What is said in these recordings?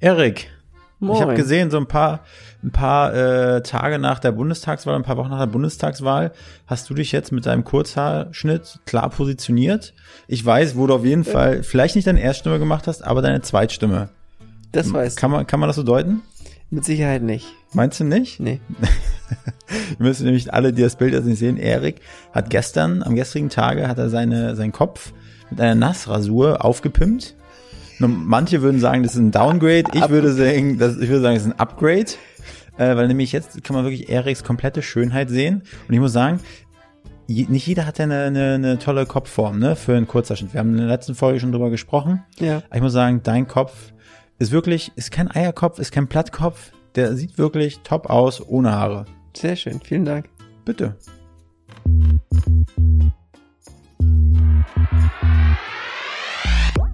Erik, Moin. ich habe gesehen, so ein paar, ein paar äh, Tage nach der Bundestagswahl, ein paar Wochen nach der Bundestagswahl, hast du dich jetzt mit deinem Kurzhaarschnitt klar positioniert. Ich weiß, wo du auf jeden Fall vielleicht nicht deine Erststimme gemacht hast, aber deine Zweitstimme. Das weiß Kann man, kann man das so deuten? mit Sicherheit nicht. Meinst du nicht? Nee. Wir müssen nämlich alle, die das Bild jetzt nicht sehen, Erik hat gestern, am gestrigen Tage, hat er seine, seinen Kopf mit einer Nassrasur aufgepimpt. Manche würden sagen, das ist ein Downgrade. Ich würde sagen, das, ich würde sagen, das ist ein Upgrade. Äh, weil nämlich jetzt kann man wirklich Eriks komplette Schönheit sehen. Und ich muss sagen, je, nicht jeder hat ja eine, eine, eine tolle Kopfform, ne, für einen Kurzerschnitt. Wir haben in der letzten Folge schon drüber gesprochen. Ja. Aber ich muss sagen, dein Kopf ist wirklich, ist kein Eierkopf, ist kein Plattkopf. Der sieht wirklich top aus, ohne Haare. Sehr schön. Vielen Dank. Bitte.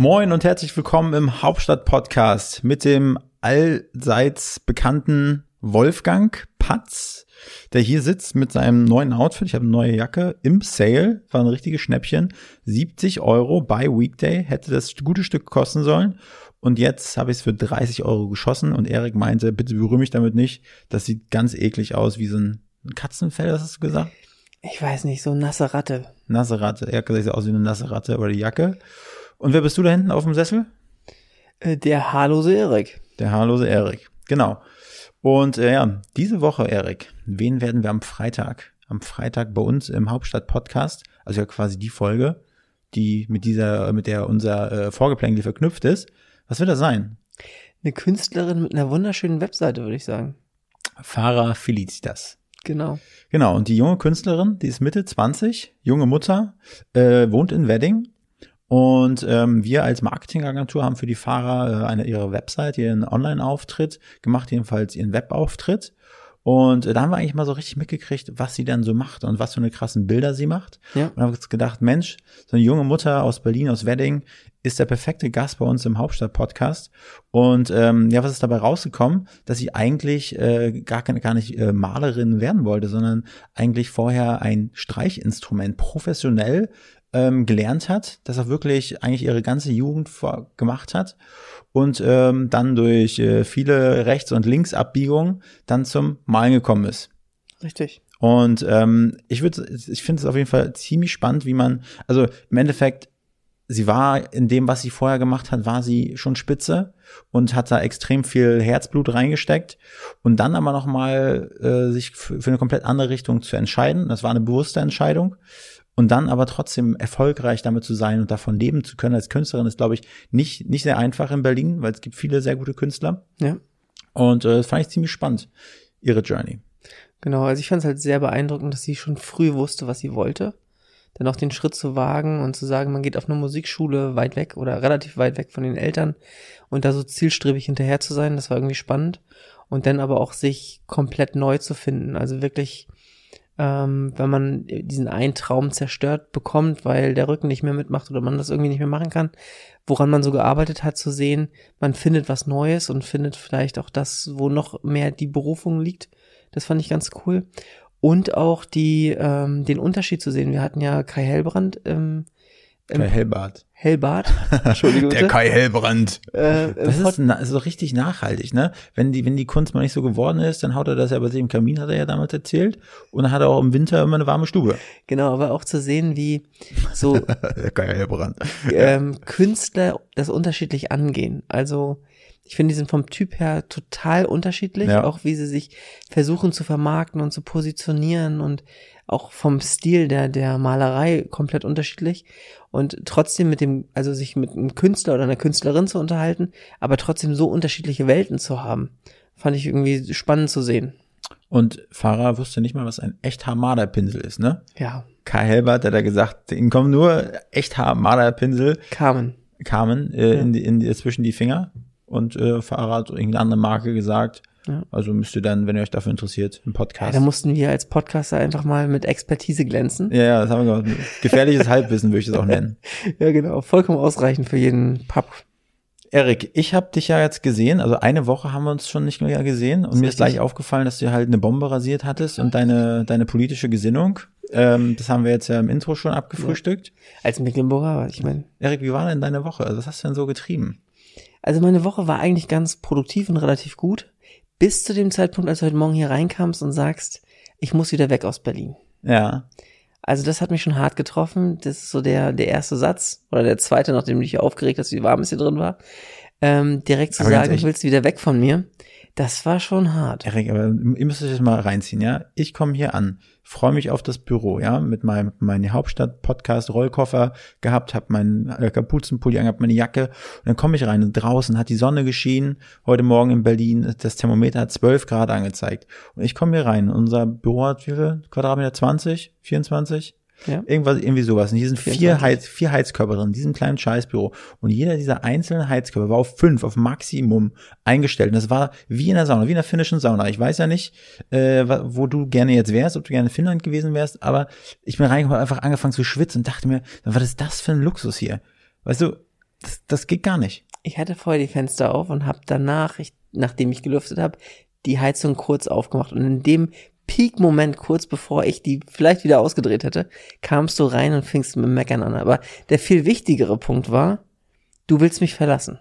Moin und herzlich willkommen im Hauptstadt Podcast mit dem allseits bekannten Wolfgang Patz, der hier sitzt mit seinem neuen Outfit. Ich habe eine neue Jacke im Sale, war ein richtiges Schnäppchen. 70 Euro bei Weekday hätte das gute Stück kosten sollen. Und jetzt habe ich es für 30 Euro geschossen und Erik meinte, bitte berühre mich damit nicht. Das sieht ganz eklig aus, wie so ein Katzenfell, hast du gesagt? Ich weiß nicht, so nasse Ratte. Nasse Ratte. Er hat gesagt, sieht aus wie eine nasse Ratte oder die Jacke. Und wer bist du da hinten auf dem Sessel? Äh, Der haarlose Erik. Der haarlose Erik. Genau. Und äh, ja, diese Woche, Erik, wen werden wir am Freitag? Am Freitag bei uns im Hauptstadt-Podcast, also ja quasi die Folge, die mit dieser, mit der unser äh, Vorgeplänkel verknüpft ist. Was wird das sein? Eine Künstlerin mit einer wunderschönen Webseite, würde ich sagen. Farah Felicitas. Genau. Genau, und die junge Künstlerin, die ist Mitte 20, junge Mutter, äh, wohnt in Wedding. Und ähm, wir als Marketingagentur haben für die Fahrer äh, eine ihre Website, ihren Online-Auftritt gemacht, jedenfalls ihren Webauftritt. Und äh, da haben wir eigentlich mal so richtig mitgekriegt, was sie dann so macht und was für eine krassen Bilder sie macht. Ja. Und haben uns gedacht, Mensch, so eine junge Mutter aus Berlin, aus Wedding, ist der perfekte Gast bei uns im Hauptstadt-Podcast. Und ähm, ja, was ist dabei rausgekommen? Dass sie eigentlich äh, gar, gar nicht äh, Malerin werden wollte, sondern eigentlich vorher ein Streichinstrument professionell ähm, gelernt hat, das auch wirklich eigentlich ihre ganze Jugend vor, gemacht hat und ähm, dann durch äh, viele Rechts- und Linksabbiegungen dann zum Malen gekommen ist. Richtig. Und ähm, ich würde, ich finde es auf jeden Fall ziemlich spannend, wie man, also im Endeffekt, sie war in dem, was sie vorher gemacht hat, war sie schon spitze und hat da extrem viel Herzblut reingesteckt und dann aber noch mal äh, sich für, für eine komplett andere Richtung zu entscheiden. Das war eine bewusste Entscheidung. Und dann aber trotzdem erfolgreich damit zu sein und davon leben zu können als Künstlerin ist, glaube ich, nicht, nicht sehr einfach in Berlin, weil es gibt viele sehr gute Künstler. Ja. Und äh, das fand ich ziemlich spannend, ihre Journey. Genau, also ich fand es halt sehr beeindruckend, dass sie schon früh wusste, was sie wollte. Dann auch den Schritt zu wagen und zu sagen, man geht auf eine Musikschule weit weg oder relativ weit weg von den Eltern und da so zielstrebig hinterher zu sein, das war irgendwie spannend. Und dann aber auch sich komplett neu zu finden. Also wirklich, ähm, wenn man diesen einen Traum zerstört bekommt, weil der Rücken nicht mehr mitmacht oder man das irgendwie nicht mehr machen kann, woran man so gearbeitet hat, zu sehen, man findet was Neues und findet vielleicht auch das, wo noch mehr die Berufung liegt. Das fand ich ganz cool. Und auch die, ähm, den Unterschied zu sehen. Wir hatten ja Kai Hellbrand, ähm, Kai Hellbart. Hellbart. Entschuldigung. Der. Kai Hellbrand. Äh, Das ist na, so richtig nachhaltig, ne? Wenn die, wenn die Kunst mal nicht so geworden ist, dann haut er das ja bei sich im Kamin, hat er ja damals erzählt. Und dann hat er auch im Winter immer eine warme Stube. Genau, aber auch zu sehen, wie so Der Kai Hellbrand. ähm, Künstler das unterschiedlich angehen. Also ich finde, die sind vom Typ her total unterschiedlich, Ja. auch wie sie sich versuchen zu vermarkten und zu positionieren und auch vom Stil der, der Malerei komplett unterschiedlich und trotzdem mit dem, also sich mit einem Künstler oder einer Künstlerin zu unterhalten, aber trotzdem so unterschiedliche Welten zu haben, fand ich irgendwie spannend zu sehen. Und Farah wusste nicht mal, was ein Echthaar-Marderpinsel ist, ne? Ja, Kai Helbert hat da gesagt, ihnen kommen nur Echthaar-Marderpinsel. Carmen. kamen äh, Ja. in die, in die, zwischen die Finger und äh, Fahrer hat irgendeine andere Marke gesagt. Ja. Also müsst ihr dann, wenn ihr euch dafür interessiert, im Ja, Podcast. da mussten wir als Podcaster einfach mal mit Expertise glänzen. ja, ja, das haben wir gemacht. Gefährliches Halbwissen würde ich das auch nennen. Ja, genau. Vollkommen ausreichend für jeden Pub. Erik, ich habe dich ja jetzt gesehen, also eine Woche haben wir uns schon nicht mehr gesehen und ist mir ist gleich aufgefallen, dass du halt eine Bombe rasiert hattest und deine, deine politische Gesinnung. Ähm, das haben wir jetzt ja im Intro schon abgefrühstückt. Als Mecklenburger, ich meine, Erik, wie war denn deine Woche? Also was hast du denn so getrieben? also meine Woche war eigentlich ganz produktiv und relativ gut. Bis zu dem Zeitpunkt, als du heute Morgen hier reinkamst und sagst, ich muss wieder weg aus Berlin. Ja, Also das hat mich schon hart getroffen. Das ist so der, der erste Satz oder der zweite, nachdem du dich hier aufgeregt hast, wie warm es hier drin war. Ähm, direkt zu Aber sagen, du willst wieder weg von mir. Das war schon hart. Erik, aber ihr müsst euch das mal reinziehen, ja? Ich komme hier an, freue mich auf das Büro, ja, mit meinem meine Hauptstadt-Podcast Rollkoffer gehabt, habe meinen äh, Kapuzenpulli angehabt, meine Jacke und dann komme ich rein und draußen hat die Sonne geschienen. Heute Morgen in Berlin das Thermometer hat 12 Grad angezeigt und ich komme hier rein. Unser Büro hat wie viel Quadratmeter? 20, 24? Ja. Irgendwas, irgendwie sowas. Und hier sind vier, 24. Heiz, vier Heizkörper drin, in diesem kleinen Scheißbüro. Und jeder dieser einzelnen Heizkörper war auf fünf, auf Maximum eingestellt. Und das war wie in der Sauna, wie in der finnischen Sauna. Ich weiß ja nicht, äh, wo du gerne jetzt wärst, ob du gerne in Finnland gewesen wärst, aber ich bin reingekommen, einfach angefangen zu schwitzen und dachte mir, was ist das für ein Luxus hier? Weißt du, das, das geht gar nicht. Ich hatte vorher die Fenster auf und habe danach, ich, nachdem ich gelüftet habe, die Heizung kurz aufgemacht. Und in dem Peak-Moment, kurz bevor ich die vielleicht wieder ausgedreht hätte, kamst du rein und fingst mit dem Meckern an. Aber der viel wichtigere Punkt war, du willst mich verlassen.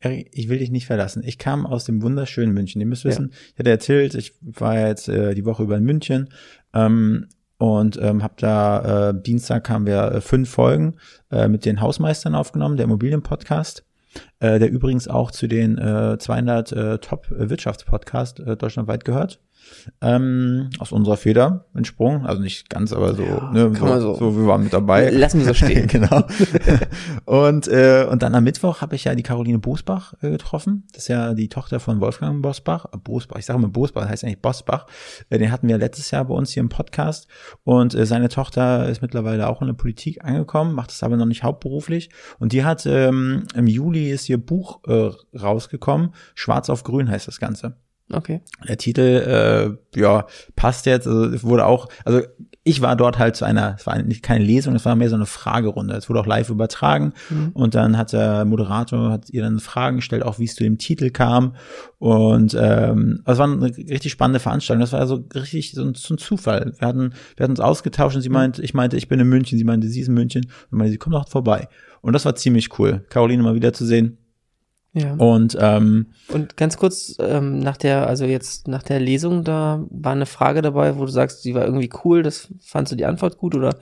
Erik, ich will dich nicht verlassen. Ich kam aus dem wunderschönen München. Ihr müsst Ja. wissen, ich hatte erzählt, ich war jetzt äh, die Woche über in München ähm, und ähm, habe da äh, Dienstag haben wir äh, fünf Folgen äh, mit den Hausmeistern aufgenommen, der Immobilienpodcast, äh, der übrigens auch zu den äh, 200 äh, Top Wirtschaftspodcast äh, deutschlandweit gehört. Ähm, aus unserer Feder entsprungen, also nicht ganz, aber so, Ja, ne, so, so. so, wir waren mit dabei. Lassen wir so stehen. genau. und, äh, und dann am Mittwoch habe ich ja die Caroline Bosbach äh, getroffen. Das ist ja die Tochter von Wolfgang Bosbach. Äh, Bosbach, ich sage immer Bosbach, heißt eigentlich Bosbach. Äh, den hatten wir letztes Jahr bei uns hier im Podcast. Und äh, seine Tochter ist mittlerweile auch in der Politik angekommen, macht es aber noch nicht hauptberuflich. Und die hat ähm, im Juli ist ihr Buch äh, rausgekommen. Schwarz auf Grün heißt das Ganze. Okay. Der Titel, äh, ja, passt jetzt. Also es wurde auch, also ich war dort halt zu einer, es war nicht keine Lesung, es war mehr so eine Fragerunde. Es wurde auch live übertragen Mhm. und dann hat der Moderator hat ihr dann Fragen gestellt, auch wie es zu dem Titel kam. Und ähm, also es war eine richtig spannende Veranstaltung. Das war also richtig so ein, so ein Zufall. Wir hatten, wir hatten uns ausgetauscht und sie meinte, ich meinte, ich bin in München, sie meinte, sie ist in München und meinte, sie kommt doch vorbei. Und das war ziemlich cool, Caroline mal wieder zu sehen. Ja. Und ähm, Und ganz kurz, ähm, nach der, also jetzt nach der Lesung, da war eine Frage dabei, wo du sagst, die war irgendwie cool, das fandst du die Antwort gut oder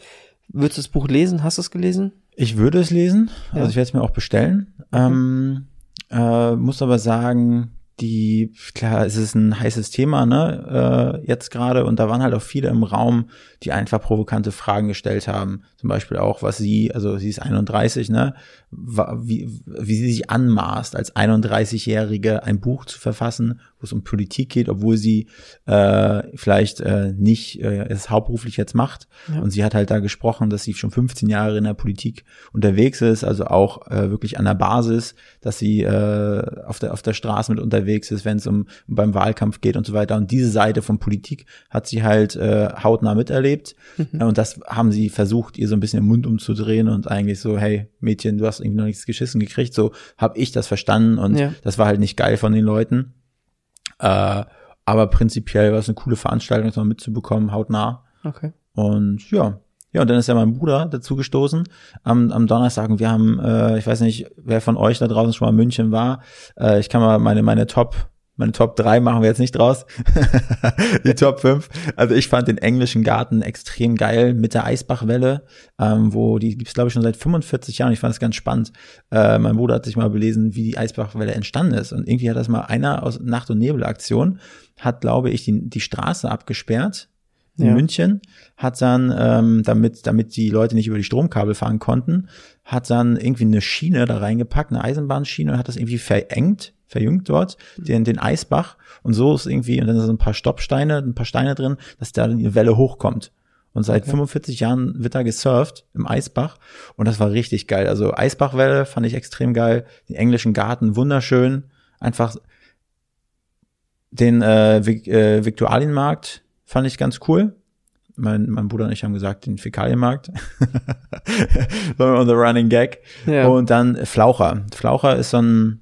würdest du das Buch lesen? Hast du es gelesen? Ich würde es lesen, Ja. also ich werde es mir auch bestellen. Ähm, äh, muss aber sagen, die, klar, es ist ein heißes Thema, ne, äh, jetzt gerade, und da waren halt auch viele im Raum, die einfach provokante Fragen gestellt haben. Zum Beispiel auch, was sie, also sie ist 31, ne, wie, wie sie sich anmaßt, als 31-Jährige ein Buch zu verfassen, wo es um Politik geht, obwohl sie äh, vielleicht äh, nicht äh, es hauptberuflich jetzt macht. Ja. Und sie hat halt da gesprochen, dass sie schon 15 Jahre in der Politik unterwegs ist, also auch äh, wirklich an der Basis, dass sie äh, auf der auf der Straße mit unterwegs ist, wenn es um beim Wahlkampf geht und so weiter. Und diese Seite von Politik hat sie halt äh, hautnah miterlebt. Äh, Und das haben sie versucht, ihr so ein bisschen im Mund umzudrehen und eigentlich so, hey Mädchen, du hast irgendwie noch nichts geschissen gekriegt. So habe ich das verstanden und Ja. das war halt nicht geil von den Leuten. Äh, aber prinzipiell war es eine coole Veranstaltung, das mal mitzubekommen, hautnah. Okay. Und ja, ja, und dann ist ja mein Bruder dazu gestoßen am, am Donnerstag. Und wir haben, äh, ich weiß nicht, wer von euch da draußen schon mal in München war. Äh, ich kann mal meine, meine Top, meine Top 3 machen wir jetzt nicht draus. Die Top 5. Also ich fand den englischen Garten extrem geil mit der Eisbachwelle, ähm, wo die gibt's glaube ich schon seit 45 Jahren. Ich fand das ganz spannend. Äh, mein Bruder hat sich mal belesen, wie die Eisbachwelle entstanden ist. Und irgendwie hat das mal einer aus Nacht- und Nebelaktion, hat glaube ich die, die Straße abgesperrt in Ja. München, hat dann, ähm, damit, damit die Leute nicht über die Stromkabel fahren konnten, hat dann irgendwie eine Schiene da reingepackt, eine Eisenbahnschiene und hat das irgendwie verengt, verjüngt dort, den, den Eisbach. Und so ist irgendwie, und dann sind ein paar Stoppsteine, ein paar Steine drin, dass da die Welle hochkommt. Und seit Okay. 45 Jahren wird da gesurft im Eisbach. Und das war richtig geil. Also Eisbachwelle fand ich extrem geil. Den englischen Garten wunderschön. Einfach den äh, äh, Viktualienmarkt fand ich ganz cool. Mein, mein Bruder und ich haben gesagt, den Fäkalienmarkt. On the running gag. Ja. Und dann Flaucher. Flaucher ist so ein,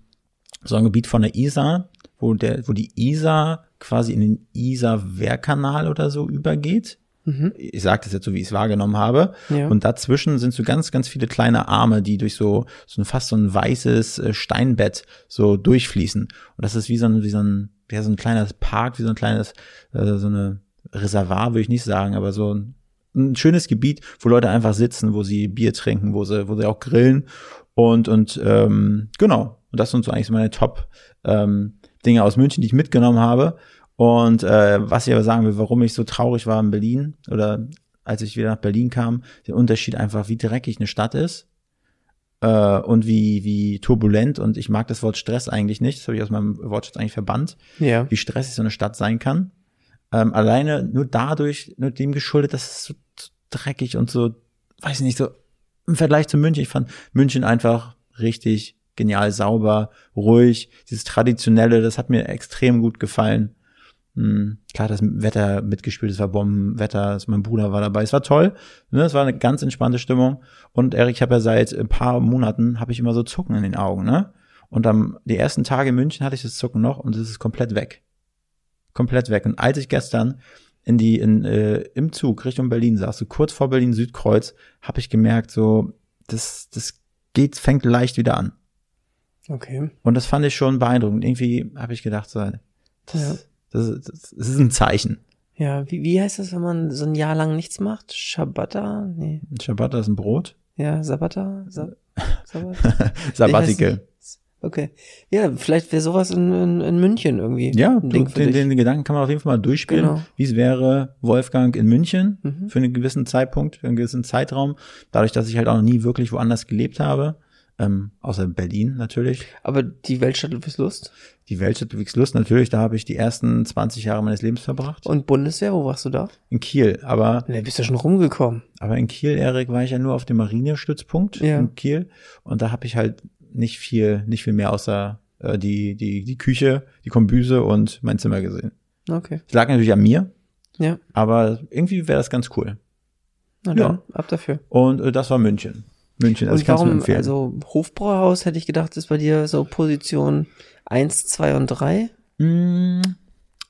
so ein Gebiet von der Isar, wo der, wo die Isar quasi in den Isar-Wehrkanal oder so übergeht. Mhm. Ich sage das jetzt so, wie ich es wahrgenommen habe. Ja. Und dazwischen sind so ganz, ganz viele kleine Arme, die durch so, so ein, fast so ein weißes äh, Steinbett so durchfließen. Und das ist wie so ein, wie so ein, ja, so ein kleines Park, wie so ein kleines, äh, so eine Reservoir, würde ich nicht sagen, aber so ein, ein schönes Gebiet, wo Leute einfach sitzen, wo sie Bier trinken, wo sie, wo sie auch grillen. Und, und ähm, genau. Und das sind so eigentlich meine Top ähm, Dinge aus München, die ich mitgenommen habe. Und äh, was ich aber sagen will, warum ich so traurig war in Berlin oder als ich wieder nach Berlin kam, der Unterschied einfach, wie dreckig eine Stadt ist äh, und wie, wie turbulent. Und ich mag das Wort Stress eigentlich nicht. Das habe ich aus meinem Wortschatz eigentlich verbannt, Ja. wie stressig so eine Stadt sein kann. Ähm, alleine nur dadurch, nur dem geschuldet, dass es so, dreckig und so, weiß ich nicht, so im Vergleich zu München. Ich fand München einfach richtig genial, sauber, ruhig. Dieses Traditionelle, das hat mir extrem gut gefallen. Hm, klar, das Wetter mitgespielt, es war Bombenwetter, mein Bruder war dabei, es war toll, ne, es war eine ganz entspannte Stimmung und Erik, ich habe ja seit ein paar Monaten, habe ich immer so Zucken in den Augen, ne, und am, die ersten Tage in München hatte ich das Zucken noch und es ist komplett weg, komplett weg und als ich gestern in die, in, äh, im Zug Richtung Berlin saß, so kurz vor Berlin Südkreuz, habe ich gemerkt, so, das, das geht, fängt leicht wieder an Okay. und das fand ich schon beeindruckend, irgendwie habe ich gedacht, so, das, Ja. das, das, das ist ein Zeichen. Ja, wie, wie heißt das, wenn man so ein Jahr lang nichts macht? Schabbata? Nee. Ciabatta ist ein Brot. Ja, Sabata? Sab Sabbat? Sabbatical. Okay. Ja, vielleicht wäre sowas in, in, in München irgendwie. Ja, du, den, den Gedanken kann man auf jeden Fall mal durchspielen, Genau. wie es wäre, Wolfgang in München Mhm. für einen gewissen Zeitpunkt, für einen gewissen Zeitraum. Dadurch, dass ich halt auch noch nie wirklich woanders gelebt habe, ähm, außer Berlin natürlich. Aber die Weltstadt Ludwigslust Die Weltstadt Ludwigslust natürlich, da habe ich die ersten 20 Jahre meines Lebens verbracht. und Bundeswehr, wo warst du da? In Kiel, aber Da bist du schon rumgekommen. Aber in Kiel, Erik, war ich ja nur auf dem Marinestützpunkt Ja. in Kiel. Und da habe ich halt nicht viel, nicht viel mehr außer äh, die, die, die Küche, die Kombüse und mein Zimmer gesehen. Okay. Es lag natürlich an mir, Ja. aber irgendwie wäre das ganz cool. Na Ja. dann, ab dafür. Und äh, das war München. München, also ich kann es nur empfehlen. also Hofbräuhaus hätte ich gedacht, ist bei dir so Position 1, 2 und 3. Mm,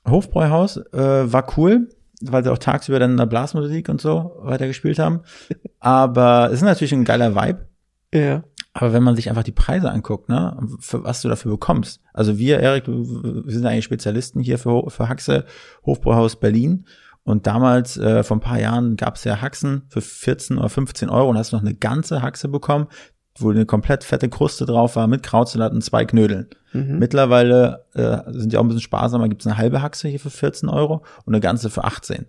Hofbräuhaus äh, war cool, weil sie auch tagsüber dann in der Blasmusik und so weiter gespielt haben. Aber es ist natürlich ein geiler Vibe. Ja. Aber wenn man sich einfach die Preise anguckt, ne, für was du dafür bekommst. Also wir, Erik, wir sind eigentlich Spezialisten hier für, für Haxe, Hofbräuhaus Berlin. Und damals, äh, vor ein paar Jahren, gab es ja Haxen für 14 oder 15 Euro und hast noch eine ganze Haxe bekommen, wo eine komplett fette Kruste drauf war, mit Krautsalat und zwei Knödeln. Mhm. Mittlerweile äh, sind die auch ein bisschen sparsamer, gibt es eine halbe Haxe hier für 14 Euro und eine ganze für 18.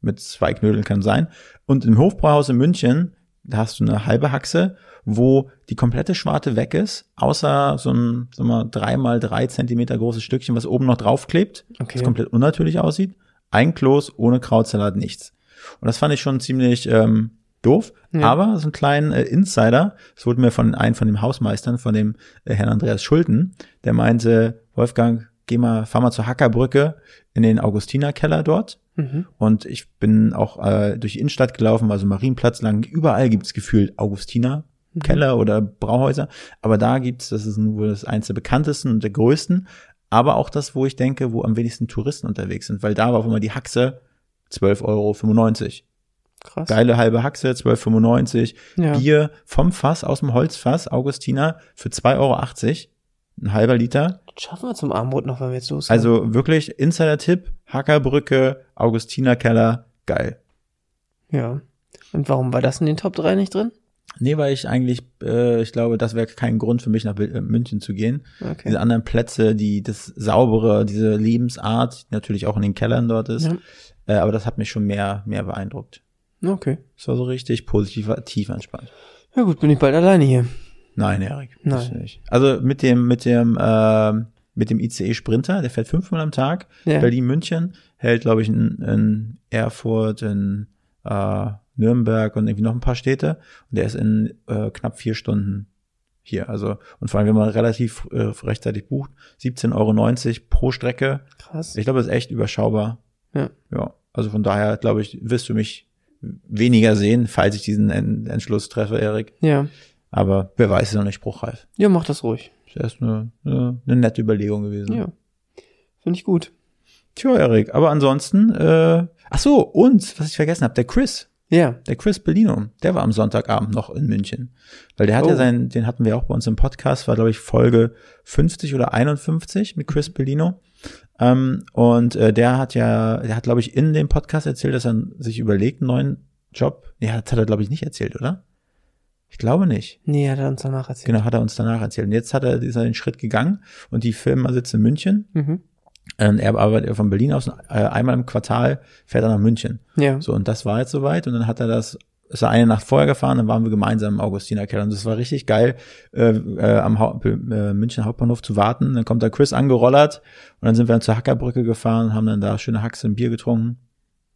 Mit zwei Knödeln kann sein. Und im Hofbräuhaus in München, da hast du eine halbe Haxe, wo die komplette Schwarte weg ist, außer so ein, sag mal, drei mal drei Zentimeter großes Stückchen, was oben noch draufklebt, Okay. das komplett unnatürlich aussieht. Ein Kloß, ohne Krautsalat, nichts. Und das fand ich schon ziemlich ähm, doof. Ja. Aber so einen kleinen äh, Insider, das wurde mir von einem von dem Hausmeistern, von dem äh, Herrn Andreas Schulten, der meinte, Wolfgang, geh mal, fahr mal zur Hackerbrücke in den Augustinerkeller dort. Mhm. Und ich bin auch äh, durch die Innenstadt gelaufen, also Marienplatz lang. Überall gibt's gefühlt Augustiner. Keller oder Brauhäuser, aber da gibt's, das ist wohl das eins der bekanntesten und der größten, aber auch das, wo ich denke, wo am wenigsten Touristen unterwegs sind, weil da war auch immer die Haxe 12,95 Euro. Krass. Geile halbe Haxe, 12,95 Ja. Bier vom Fass, aus dem Holzfass, Augustiner, für 2,80 Euro. Ein halber Liter. Das schaffen wir zum Abendbrot noch, wenn wir jetzt losgehen. Also wirklich Insider-Tipp, Hackerbrücke, Augustinerkeller, geil. Ja. Und warum war das in den Top 3 nicht drin? Nee, weil ich eigentlich, äh, ich glaube, das wäre kein Grund für mich, nach äh, München zu gehen. Okay. Diese anderen Plätze, die das saubere, diese Lebensart, die natürlich auch in den Kellern dort ist. Ja. Äh, aber das hat mich schon mehr, mehr beeindruckt. Okay. Es war so richtig positiv, tief entspannt. Ja gut, bin ich bald alleine hier. Nein, Erik. Nein. Nicht. Also mit dem, mit dem, äh, mit dem ICE Sprinter, der fährt fünfmal am Tag, Ja. Berlin-München, hält, glaube ich, in, in Erfurt, in äh, Nürnberg und irgendwie noch ein paar Städte. Und der ist in äh, knapp vier Stunden hier. Also, und vor allem, wenn man relativ äh, rechtzeitig bucht, 17,90 Euro pro Strecke. Krass. Ich glaube, das ist echt überschaubar. Ja. Ja. Also von daher, glaube ich, wirst du mich weniger sehen, falls ich diesen En- Entschluss treffe, Erik. Ja. Aber wer weiß, ist noch nicht spruchreif. Ja, mach das ruhig. Ist erst eine, eine, eine nette Überlegung gewesen. Ja. Finde ich gut. Tja, Erik, aber ansonsten, äh, ach so, und, was ich vergessen habe, der Chris, Ja. der Chris Bellino, der war am Sonntagabend noch in München. Weil der hat ja Oh. sein, den hatten wir auch bei uns im Podcast, war glaube ich Folge 50 oder 51 mit Chris Bellino. Ähm, und äh, der hat ja, der hat glaube ich in dem Podcast erzählt, dass er sich überlegt, einen neuen Job. Nee, das hat er glaube ich nicht erzählt, oder? Ich glaube nicht. Nee, hat er uns danach erzählt. Genau, hat er uns danach erzählt. Und jetzt hat er, ist er den Schritt gegangen und die Firma sitzt in München. Mhm. Ähm, er arbeitet von Berlin aus, äh, einmal im Quartal fährt er nach München. Ja. So, und das war jetzt soweit. Und dann hat er das, ist er eine Nacht vorher gefahren, dann waren wir gemeinsam im Augustinerkeller. Und das war richtig geil, äh, äh, am Hau äh, München Hauptbahnhof zu warten. Dann kommt da Chris angerollert und dann sind wir dann zur Hackerbrücke gefahren und haben dann da schöne Haxe und Bier getrunken.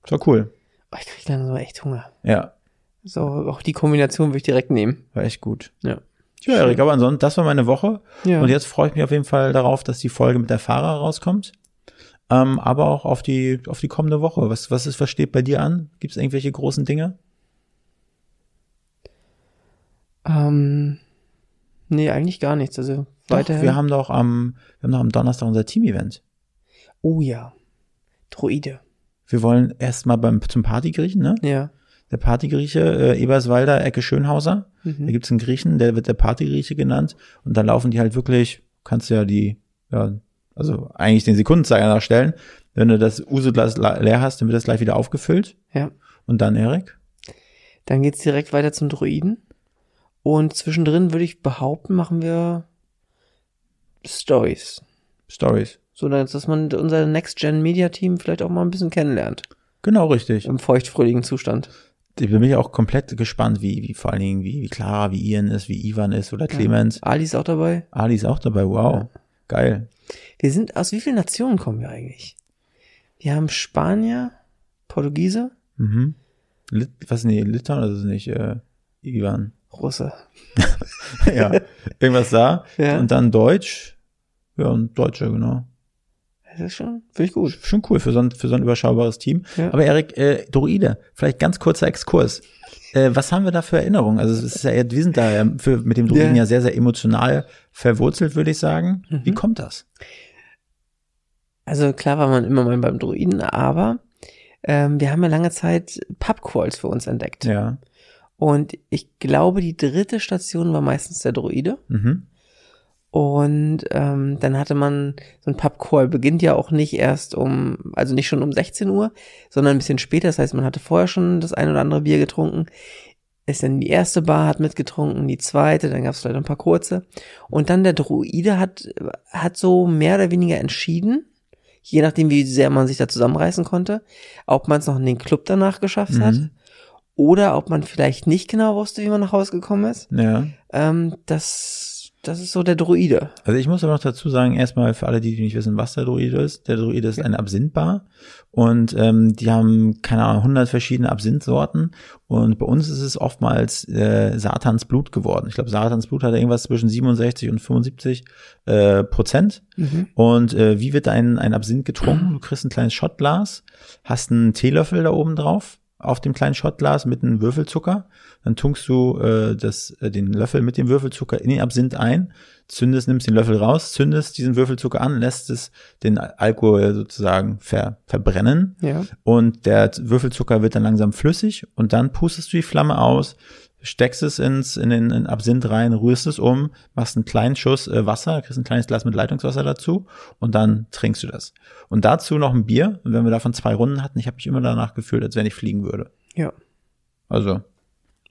Das war cool. Oh, ich krieg langsam echt Hunger. Ja, So, auch die Kombination würde ich direkt nehmen. war echt gut. Ja. Tja, Erik, aber ansonsten, das war meine Woche. Ja. Und jetzt freue ich mich auf jeden Fall darauf, dass die Folge mit der Fahrer rauskommt. Ähm, aber auch auf die, auf die kommende Woche. Was, was ist, was steht bei dir an? Gibt es irgendwelche großen Dinge? Ähm, nee, eigentlich gar nichts. Also Doch, weiterhin. wir haben doch am, wir haben doch am Donnerstag unser Team-Event. oh ja. Droide. Wir wollen erstmal beim, zum Partygriechen, ne? Ja. Der Partygrieche, äh, Eberswalder, Ecke Schönhauser. Mhm. Da gibt's einen Griechen, der wird der Partygrieche genannt. Und da laufen die halt wirklich, kannst du ja die, ja, also eigentlich den Sekundenzeiger nachstellen. Wenn du das Uso-Glas la- leer hast, dann wird das gleich wieder aufgefüllt. Ja. Und dann, Erik? Dann geht's direkt weiter zum Droiden. Und zwischendrin würde ich behaupten, machen wir Stories. Stories. So, dass man unser Next-Gen-Media-Team vielleicht auch mal ein bisschen kennenlernt. Genau, richtig. Im feuchtfröhlichen Zustand. Ich bin mich auch komplett gespannt, wie, wie vor allen Dingen, wie, wie Clara, wie Ian ist, wie Ivan ist oder Clemens. Ali ist auch dabei. Ali ist auch dabei, wow. Ja. Geil. Wir sind, aus wie vielen Nationen kommen wir eigentlich? Wir haben Spanier, Portugiese, Mhm. Lit, was, nee, Litauen, das ist nicht, äh, Ivan. Russe. ja, irgendwas da. Ja. Und dann Deutsch. Ja, und Deutsche, genau. Das ist schon, finde ich gut. Schon cool für so ein, für so ein überschaubares Team. Ja. Aber Erik, äh, Droide, vielleicht ganz kurzer Exkurs. Äh, was haben wir da für Erinnerungen? Also es ist ja, wir sind da ja für, mit dem Droiden Ja. ja sehr, sehr emotional verwurzelt, würde ich sagen. Mhm. Wie kommt das? Also klar war man immer mal beim Droiden, aber ähm, wir haben ja lange Zeit Pubcrawls für uns entdeckt. Ja. Und ich glaube, die dritte Station war meistens der Droide. Mhm. Und ähm, dann hatte man so ein Pubcrawl beginnt ja auch nicht erst um, also nicht schon um 16 Uhr, sondern ein bisschen später. Das heißt, man hatte vorher schon das ein oder andere Bier getrunken, ist dann die erste Bar, hat mitgetrunken, die zweite, dann gab es vielleicht ein paar kurze. Und dann der Druide hat, hat so mehr oder weniger entschieden, je nachdem, wie sehr man sich da zusammenreißen konnte, ob man es noch in den Club danach geschafft hat Mhm. oder ob man vielleicht nicht genau wusste, wie man nach Hause gekommen ist. Ja. Ähm, das, das ist so der Druide. Also ich muss aber noch dazu sagen, erstmal für alle, die nicht wissen, was der Druide ist. Der Druide ist eine Absinthbar und ähm, die haben, keine Ahnung, 100 verschiedene Absinthsorten und bei uns ist es oftmals äh, Satans Blut geworden. Ich glaube, Satans Blut hat irgendwas zwischen 67 und 75 äh, Prozent. Mhm. Und äh, wie wird ein, ein Absinth getrunken? Du kriegst ein kleines Shotglas, hast einen Teelöffel da oben drauf auf dem kleinen Shotglas mit einem Würfelzucker. Dann tunkst du äh, das, äh, den Löffel mit dem Würfelzucker in den Absinth ein, zündest, nimmst den Löffel raus, zündest diesen Würfelzucker an, lässt es den Alkohol sozusagen ver, verbrennen Ja. und der Würfelzucker wird dann langsam flüssig und dann pustest du die Flamme aus, steckst es ins, in den in Absinth rein, rührst es um, machst einen kleinen Schuss äh, Wasser, kriegst ein kleines Glas mit Leitungswasser dazu und dann trinkst du das. Und dazu noch ein Bier. Und wenn wir davon zwei Runden hatten, ich habe mich immer danach gefühlt, als wenn ich fliegen würde. Ja. Also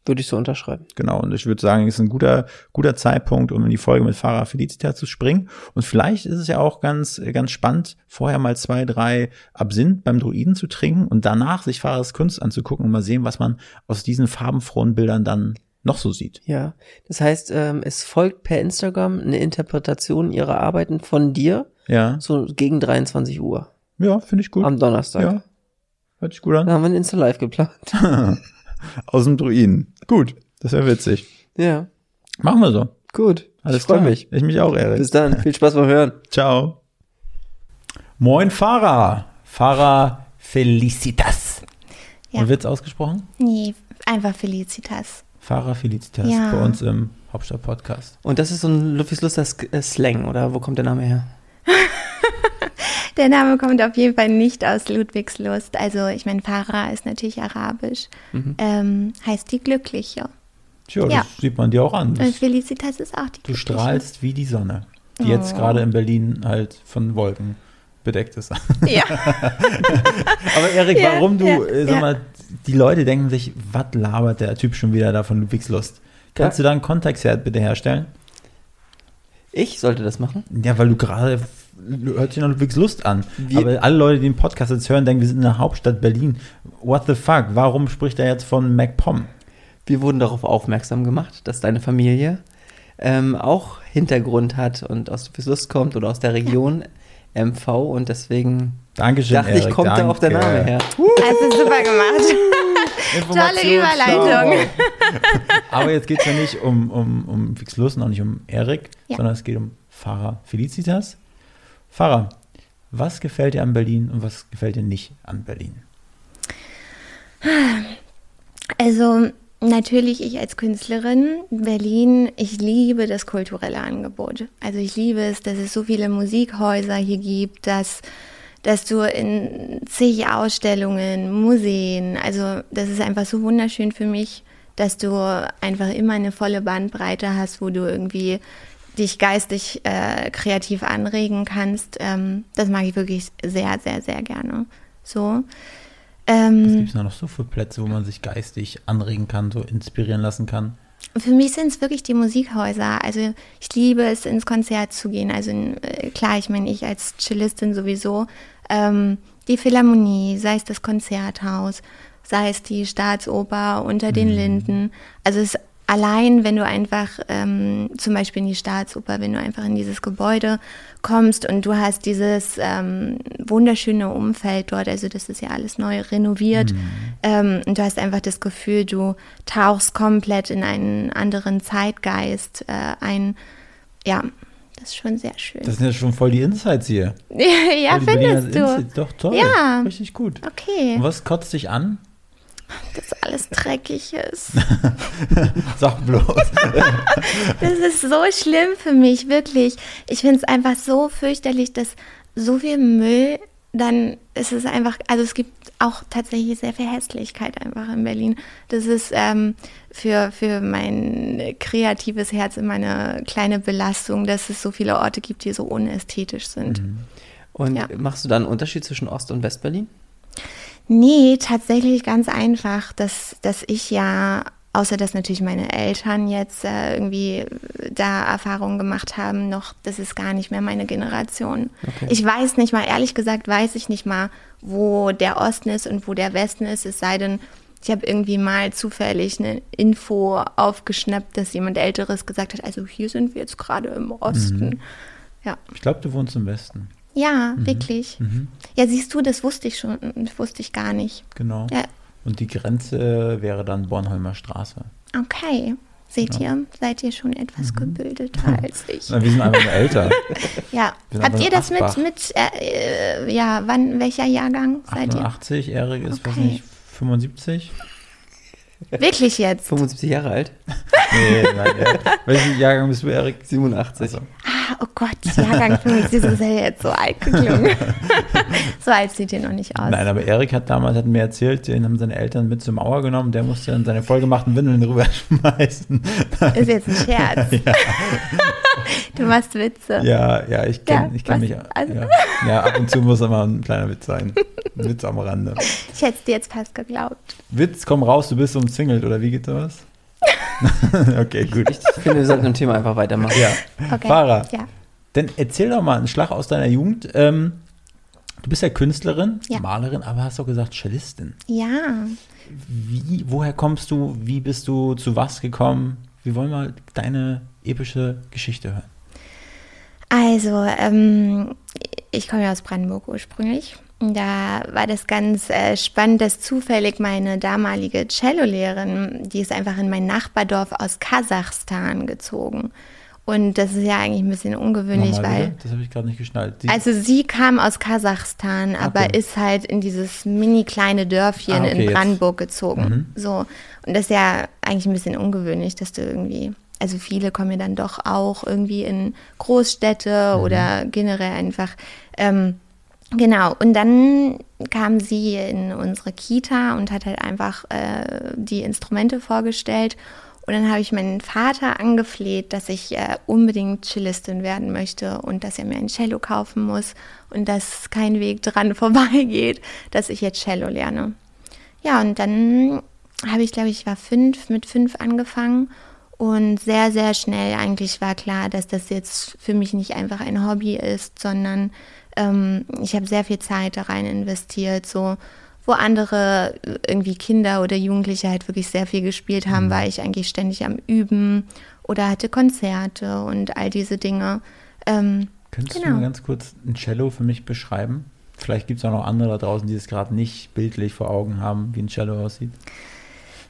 Würde ich so unterschreiben. Genau, und ich würde sagen, es ist ein guter, guter Zeitpunkt, um in die Folge mit Farah Felicita zu springen. Und vielleicht ist es ja auch ganz, ganz spannend, vorher mal zwei, drei Absinth beim Druiden zu trinken und danach sich Farahs Kunst anzugucken und mal sehen, was man aus diesen farbenfrohen Bildern dann noch so sieht. Ja. Das heißt, ähm, es folgt per Instagram eine Interpretation ihrer Arbeiten von dir, Ja, so gegen 23 Uhr ja, finde ich gut. am Donnerstag. Ja. Hört sich gut an. Da haben wir ein Insta-Live geplant. Aus dem Druiden. Gut, das wäre witzig. Ja, Machen wir so. gut. Alles ich freue mich. Ich mich auch, Erik. Bis dann. Viel Spaß beim Hören. Ciao. Moin, Fahrer. Fahrer Felicitas. Ja. Und wird's ausgesprochen? Nee, einfach Felicitas. Fahrer Felicitas Ja. bei uns im Hauptstadt-Podcast. Und das ist so ein Luffys Luster äh, Slang, oder wo kommt der Name her? Der Name kommt auf jeden Fall nicht aus Ludwigslust. Also ich meine, Farah ist natürlich arabisch. Mhm. Ähm, heißt die Glückliche. Tja, Ja. das sieht man dir auch an. Und Das, Felicitas ist auch die du Glückliche. strahlst wie die Sonne, die jetzt Oh. gerade in Berlin halt von Wolken bedeckt ist. Ja. Aber Erik, Ja, warum du, ja, äh, sag ja. mal, die Leute denken sich, was labert der Typ schon wieder da von Ludwigslust? Kannst Ja. du da einen Kontext bitte herstellen? Ich sollte das machen? Ja, weil du gerade hört sich nach Ludwigslust an. Wir- Aber alle Leute, die den Podcast jetzt hören, denken, wir sind in der Hauptstadt Berlin. What the fuck? Warum spricht er jetzt von MacPom? Wir wurden darauf aufmerksam gemacht, dass deine Familie ähm, auch Hintergrund hat und aus Luffys Lust kommt oder aus der Region MV und deswegen Dankeschön, dachte ich, kommt da auch der danke. Name her. Also super gemacht. Information, Überleitung. Aber jetzt geht es ja nicht um, um, um Ludwigslust und auch nicht um Erik, Ja. sondern es geht um Pfarrer Felicitas. Pfarrer, was gefällt dir an Berlin und was gefällt dir nicht an Berlin? Also natürlich ich als Künstlerin, Berlin, ich liebe das kulturelle Angebot. Also ich liebe es, dass es so viele Musikhäuser hier gibt, dass, dass du in zig Ausstellungen, Museen, also das ist einfach so wunderschön für mich, dass du einfach immer eine volle Bandbreite hast, wo du irgendwie dich geistig äh, kreativ anregen kannst. Ähm, das mag ich wirklich sehr, sehr, sehr gerne. So. Ähm, gibt es da noch so für Plätze, wo man sich geistig anregen kann, so inspirieren lassen kann? Für mich sind es wirklich die Musikhäuser. Also ich liebe es, ins Konzert zu gehen. Also äh, klar, ich meine, ich als Cellistin sowieso. Ähm, die Philharmonie, sei es das Konzerthaus, sei es die Staatsoper unter den Linden. Also es allein, wenn du einfach ähm, zum Beispiel in die Staatsoper, wenn du einfach in dieses Gebäude kommst und du hast dieses ähm, wunderschöne Umfeld dort, also das ist ja alles neu renoviert ähm, und du hast einfach das Gefühl, du tauchst komplett in einen anderen Zeitgeist äh, ein. Ja, das ist schon sehr schön. Das sind ja schon voll die Insights hier. ja, Voll die Berliner findest du? Insights. Doch, toll. Ja. Richtig gut. Okay, Und was kotzt dich an? Dass alles dreckig ist. Sag bloß. Das ist so schlimm für mich, wirklich. Ich finde es einfach so fürchterlich, dass so viel Müll, dann ist es einfach, also es gibt auch tatsächlich sehr viel Hässlichkeit einfach in Berlin. Das ist ähm, für, für mein kreatives Herz immer eine kleine Belastung, dass es so viele Orte gibt, die so unästhetisch sind. Und Ja. machst du da einen Unterschied zwischen Ost- und Westberlin? Nee, tatsächlich ganz einfach, dass, dass ich ja, außer dass natürlich meine Eltern jetzt äh, irgendwie da Erfahrungen gemacht haben, noch, das ist gar nicht mehr meine Generation. Okay. Ich weiß nicht mal, ehrlich gesagt, weiß ich nicht mal, wo der Osten ist und wo der Westen ist, es sei denn, ich habe irgendwie mal zufällig eine Info aufgeschnappt, dass jemand Älteres gesagt hat, also hier sind wir jetzt gerade im Osten. Ja. Ich glaube, du wohnst im Westen. Ja, wirklich. Mhm. Ja, siehst du, das wusste ich schon, das wusste ich gar nicht. Genau. Ja, Und die Grenze wäre dann Bornholmer Straße. Okay. Seht ihr, seid ihr schon etwas gebildeter als ich. Na, wir sind einfach älter. Ja. Habt ihr das mit, mit äh, äh, ja, wann, welcher Jahrgang seid ihr? 88, Erik ist, weiß Okay. nicht, 75? Wirklich jetzt? 75 Jahre alt? Nee, nein, ja. Welchen Jahrgang bist du, Erik? 87. Also, Ah, oh Gott, Jahrgang 75, das ist ja jetzt so alt geklungen. so alt sieht ihr noch nicht aus. Nein, aber Erik hat damals hat mir erzählt, den haben seine Eltern mit zur Mauer genommen, der musste dann seine vollgemachten Windeln rüberschmeißen. Ist jetzt ein Scherz. Du machst Witze. Ja, ja, ich kenne Ja, ich kenn was- mich. also- Ja, ja, ab und zu muss immer ein kleiner Witz sein. Witz am Rande. Ich hätte es dir jetzt fast geglaubt. Witz, komm raus, du bist umzingelt, oder wie geht sowas? okay, gut. Ich finde, wir sollten im Thema einfach weitermachen. Ja. Okay. Fahrer, Ja. dann erzähl doch mal einen Schlag aus deiner Jugend. Ähm, du bist ja Künstlerin, Ja. Malerin, aber hast doch gesagt Cellistin. Ja. Wie, woher kommst du? Wie bist du zu was gekommen? Wir wollen mal deine epische Geschichte hören. Also, ähm, ich komme ja aus Brandenburg ursprünglich da war das ganz äh, spannend, dass zufällig meine damalige Cellolehrerin, die ist einfach in mein Nachbardorf aus Kasachstan gezogen. Und das ist ja eigentlich ein bisschen ungewöhnlich, Nochmal weil. bitte? Das habe ich gerade nicht geschnallt. Die- Also sie kam aus Kasachstan, aber Okay. ist halt in dieses mini kleine Dörfchen Ah, okay, in jetzt. Brandenburg gezogen. Mhm. So. Und das ist ja eigentlich ein bisschen ungewöhnlich, dass du irgendwie, also viele kommen ja dann doch auch irgendwie in Großstädte Mhm. oder generell einfach. Ähm, genau. Und dann kam sie in unsere Kita und hat halt einfach äh, die Instrumente vorgestellt. Und dann habe ich meinen Vater angefleht, dass ich äh, unbedingt Cellistin werden möchte und dass er mir ein Cello kaufen muss und dass kein Weg dran vorbeigeht, dass ich jetzt Cello lerne. Ja, und dann habe ich, glaube ich, war fünf, mit fünf angefangen und sehr, sehr schnell eigentlich war klar, dass das jetzt für mich nicht einfach ein Hobby ist, sondern ähm, ich habe sehr viel Zeit da rein investiert, so wo andere äh, irgendwie Kinder oder Jugendliche halt wirklich sehr viel gespielt haben, war ich eigentlich ständig am Üben oder hatte Konzerte und all diese Dinge. Ähm, Könntest du genau. mal ganz kurz ein Cello für mich beschreiben? Vielleicht gibt es auch noch andere da draußen, die es gerade nicht bildlich vor Augen haben, wie ein Cello aussieht.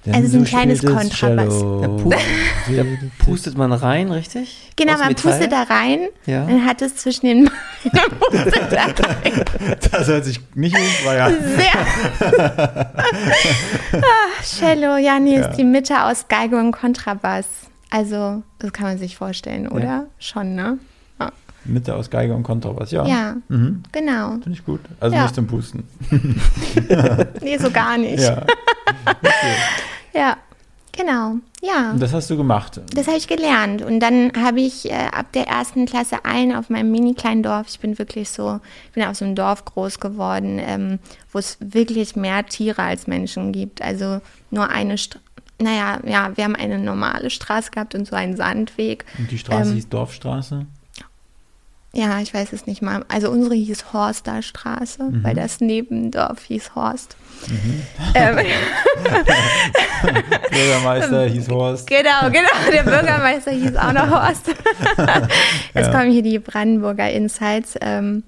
Denn Also so ein kleines Kontrabass. Da pu- Da pustet man rein, richtig? genau, Aus man Metall? pustet da rein, Ja. dann hat es zwischen den pustet da. Das hört sich nicht jugendfrei an. Sehr. ah, Cello, ja, nee, ist die Mitte aus Geige und Kontrabass. Also, das kann man sich vorstellen, oder? Schon, ne? Mitte aus Geige und Kontrabass, ja. ja Mhm. genau. Finde ich gut. Also Ja. nicht zum Pusten. Nee, so gar nicht. Ja, Ja. genau. Ja. Und das hast du gemacht. Das habe ich gelernt. Und dann habe ich äh, ab der ersten Klasse allen auf meinem mini kleinen Dorf, ich bin wirklich so, ich bin auf so einem Dorf groß geworden, ähm, wo es wirklich mehr Tiere als Menschen gibt. Also nur eine, St naja, ja, wir haben eine normale Straße gehabt und so einen Sandweg. Und die Straße Ähm, hieß Dorfstraße. Ja, ich weiß es nicht mal. Also unsere hieß Horster Straße, Mhm. weil das Nebendorf hieß Horst. Ähm, Bürgermeister hieß Horst. Genau, genau. Der Bürgermeister hieß auch noch Horst. Es kommen hier die Brandenburger Insights. Ähm,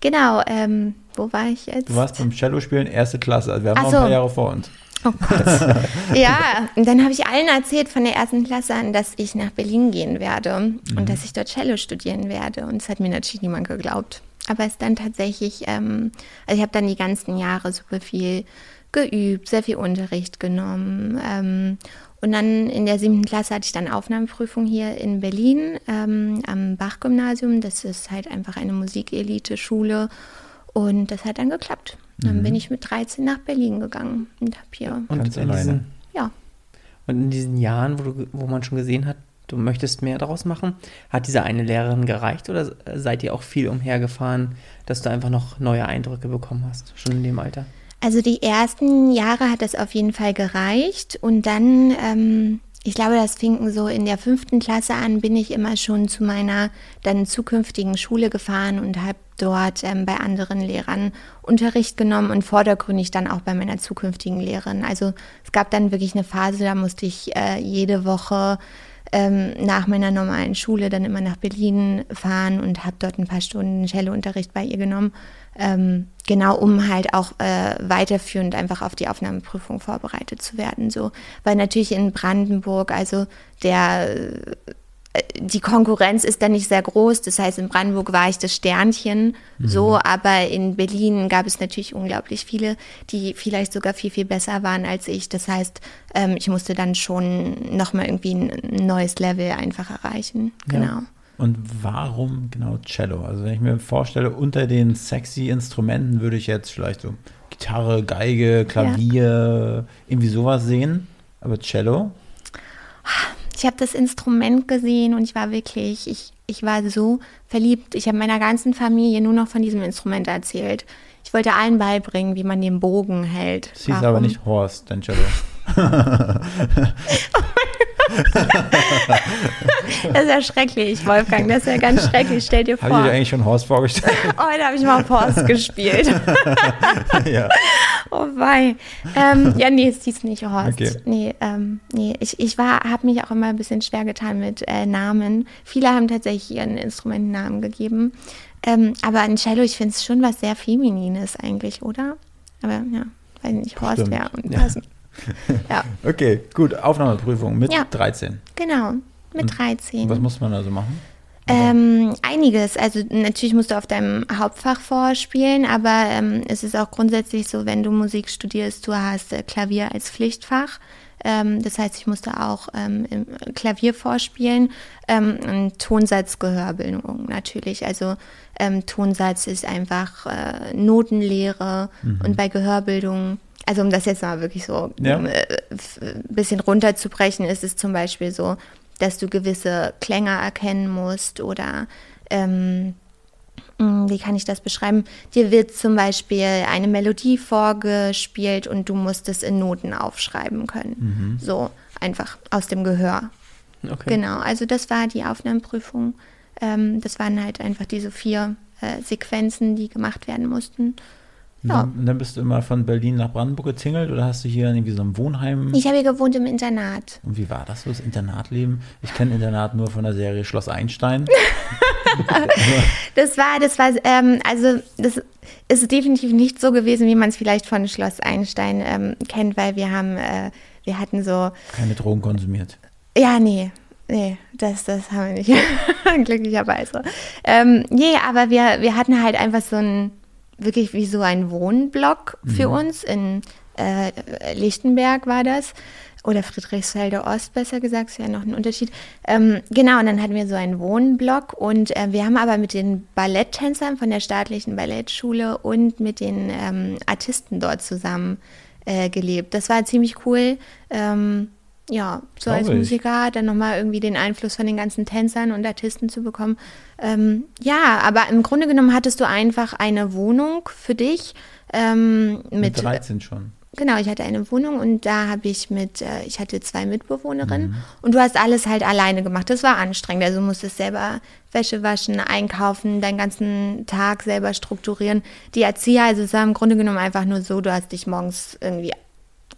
genau, ähm, wo war ich jetzt? Du warst beim Cello spielen erste Klasse. Also wir haben Ach noch ein paar Jahre vor uns. Oh Gott. ja, und dann habe ich allen erzählt von der ersten Klasse an, dass ich nach Berlin gehen werde Mhm. und dass ich dort Cello studieren werde. Und es hat mir natürlich niemand geglaubt. Aber es dann tatsächlich, ähm, also ich habe dann die ganzen Jahre super viel geübt, sehr viel Unterricht genommen. Ähm, und dann in der siebten Klasse hatte ich dann Aufnahmeprüfung hier in Berlin ähm, am Bach-Gymnasium. Das ist halt einfach eine Musikelite-Schule. Und das hat dann geklappt. Dann bin ich mit 13 nach Berlin gegangen und habe hier Und Ganz in, alleine. diesen, ja, und in diesen Jahren, wo, du, wo man schon gesehen hat, du möchtest mehr daraus machen, hat diese eine Lehrerin gereicht oder seid ihr auch viel umhergefahren, dass du einfach noch neue Eindrücke bekommen hast, schon in dem Alter? Also die ersten Jahre hat das auf jeden Fall gereicht und dann, ähm, ich glaube, das fing so in der fünften Klasse an, bin ich immer schon zu meiner dann zukünftigen Schule gefahren und habe dort ähm, bei anderen Lehrern Unterricht genommen und vordergründig dann auch bei meiner zukünftigen Lehrerin. Also es gab dann wirklich eine Phase, da musste ich äh, jede Woche ähm, nach meiner normalen Schule dann immer nach Berlin fahren und habe dort ein paar Stunden Cellounterricht bei ihr genommen. Ähm, genau, um halt auch äh, weiterführend einfach auf die Aufnahmeprüfung vorbereitet zu werden. So, weil natürlich in Brandenburg, also der die Konkurrenz ist dann nicht sehr groß. Das heißt, in Brandenburg war ich das Sternchen so, aber in Berlin gab es natürlich unglaublich viele, die vielleicht sogar viel, viel besser waren als ich. Das heißt, ähm, ich musste dann schon nochmal irgendwie ein neues Level einfach erreichen. Ja. Genau. Und warum genau Cello? Also wenn ich mir vorstelle, unter den sexy Instrumenten würde ich jetzt vielleicht so Gitarre, Geige, Klavier, irgendwie sowas sehen. Aber Cello? Ich habe das Instrument gesehen und ich war wirklich, ich, ich war so verliebt. Ich habe meiner ganzen Familie nur noch von diesem Instrument erzählt. Ich wollte allen beibringen, wie man den Bogen hält. Es hieß aber nicht Horst, dein Cello. Das ist ja schrecklich, Wolfgang. Das ist ja ganz schrecklich. Stell dir Habe ich vor. dir eigentlich schon Horst vorgestellt? Heute habe ich mal Horst gespielt. ja. Oh wei. Ähm, ja, nee, es hieß nicht Horst. Okay. Nee, ähm, nee, ich, ich war, habe mich auch immer ein bisschen schwer getan mit äh, Namen. Viele haben tatsächlich ihren Instrumentennamen gegeben. Ähm, aber ein Cello, ich finde es schon was sehr Feminines eigentlich, oder? Aber ja, weiß nicht, Horst wäre Ja. Ja. Okay, gut. Aufnahmeprüfung mit Ja. 13. genau, mit Und 13. Was muss man also machen? Ähm, einiges. Also natürlich musst du auf deinem Hauptfach vorspielen, aber ähm, es ist auch grundsätzlich so, wenn du Musik studierst, du hast äh, Klavier als Pflichtfach. Ähm, das heißt, ich musste auch ähm, im Klavier vorspielen. Ähm, und Tonsatz, Gehörbildung natürlich. Also ähm, Tonsatz ist einfach äh, Notenlehre und bei Gehörbildung, also um das jetzt mal wirklich so Ja. äh, f- ein bisschen runterzubrechen, ist es zum Beispiel so, dass du gewisse Klänge erkennen musst oder ähm, mh, wie kann ich das beschreiben? Dir wird zum Beispiel eine Melodie vorgespielt und du musst es in Noten aufschreiben können. So einfach aus dem Gehör. Okay. Genau, also das war die Aufnahmeprüfung. Ähm, das waren halt einfach diese vier äh, Sequenzen, die gemacht werden mussten. Und Ja. dann, und dann bist du immer von Berlin nach Brandenburg gezingelt oder hast du hier irgendwie so ein Wohnheim? Ich habe hier gewohnt im Internat. Und wie war das so, das Internatleben? Ich kenne Internat nur von der Serie Schloss Einstein. Das war, das war, ähm, also das ist definitiv nicht so gewesen, wie man es vielleicht von Schloss Einstein ähm, kennt, weil wir haben, äh, wir hatten so, Keine Drogen konsumiert. ja, nee, nee, das, das haben wir nicht, glücklicherweise. Ähm, nee, aber wir, wir hatten halt einfach so ein, wirklich wie so ein Wohnblock für uns in äh, Lichtenberg war das. Oder Friedrichsfelde Ost, besser gesagt, ist ja noch ein Unterschied. Ähm, genau, und dann hatten wir so einen Wohnblock und äh, wir haben aber mit den Balletttänzern von der staatlichen Ballettschule und mit den ähm, Artisten dort zusammen äh, gelebt. Das war ziemlich cool. Ähm, ja, so als. Musiker dann nochmal irgendwie den Einfluss von den ganzen Tänzern und Artisten zu bekommen. Ähm, ja, aber im Grunde genommen hattest du einfach eine Wohnung für dich ähm, Mit, mit 13 schon. Genau, ich hatte eine Wohnung und da habe ich mit, äh, ich hatte zwei Mitbewohnerinnen Mhm. und du hast alles halt alleine gemacht. Das war anstrengend. Also du musstest selber Wäsche waschen, einkaufen, deinen ganzen Tag selber strukturieren. Die Erzieher, also es war im Grunde genommen einfach nur so, du hast dich morgens irgendwie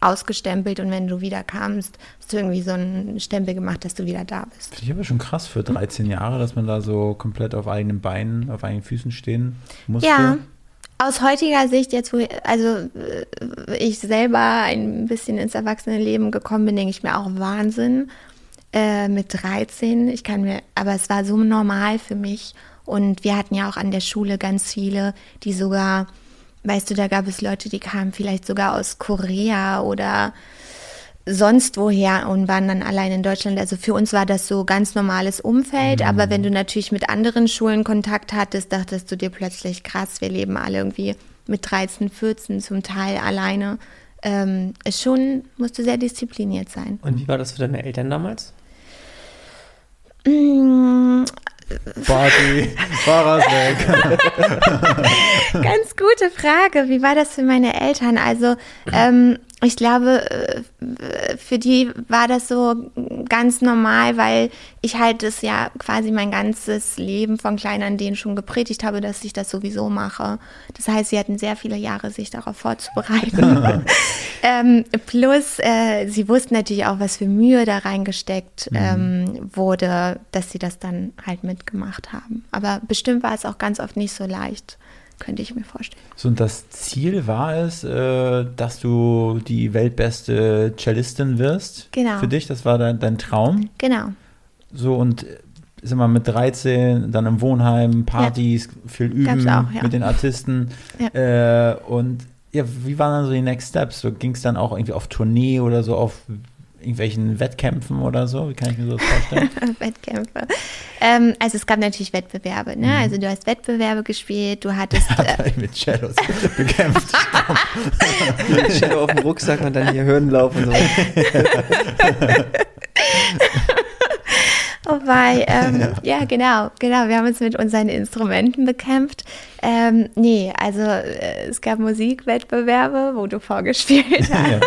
ausgestempelt und wenn du wieder kamst, hast du irgendwie so einen Stempel gemacht, dass du wieder da bist. Finde ich aber schon krass für 13 Jahre, dass man da so komplett auf eigenen Beinen, auf eigenen Füßen stehen musste. Ja, aus heutiger Sicht, jetzt wo also äh, ich selber ein bisschen ins Erwachsenenleben gekommen bin, denke ich mir auch Wahnsinn. Äh, mit 13, ich kann mir, aber es war so normal für mich. Und wir hatten ja auch an der Schule ganz viele, die sogar, weißt du, da gab es Leute, die kamen vielleicht sogar aus Korea oder sonst woher und waren dann allein in Deutschland. Also für uns war das so ganz normales Umfeld, aber wenn du natürlich mit anderen Schulen Kontakt hattest, dachtest du dir plötzlich, krass, wir leben alle irgendwie mit 13, 14 zum Teil alleine. Ähm, schon, musst du sehr diszipliniert sein. Und wie war das für deine Eltern damals? Party, Fahrrad weg. Ganz gute Frage. Wie war das für meine Eltern? Also, ähm, ich glaube, äh, für die war das so ganz normal, weil ich halt das ja quasi mein ganzes Leben von klein an denen schon gepredigt habe, dass ich das sowieso mache. Das heißt, sie hatten sehr viele Jahre, sich darauf vorzubereiten. ähm, plus, äh, sie wussten natürlich auch, was für Mühe da reingesteckt ähm, wurde, dass sie das dann halt mitgemacht haben. Aber bestimmt war es auch ganz oft nicht so leicht, könnte ich mir vorstellen. So, und das Ziel war es, äh, dass du die weltbeste Cellistin wirst. Genau. Für dich, das war dein, dein Traum. Genau. So, und äh, sag mal, mit 13, dann im Wohnheim, Partys, viel üben auch, ja. mit den Artisten. Äh, und ja, wie waren dann so die Next Steps? So, Ging es dann auch irgendwie auf Tournee oder so auf irgendwelchen Wettkämpfen oder so? Wie kann ich mir so das vorstellen? Wettkämpfe. Ähm, also es gab natürlich Wettbewerbe, ne? Also du hast Wettbewerbe gespielt, du hattest äh, Hat mit Cellos bekämpft. Shadow auf dem Rucksack und dann hier Hürdenlauf und so. Wei, ähm, ja. genau, genau. Wir haben uns mit unseren Instrumenten bekämpft. Ähm, nee, also äh, es gab Musikwettbewerbe, wo du vorgespielt hast. Ja.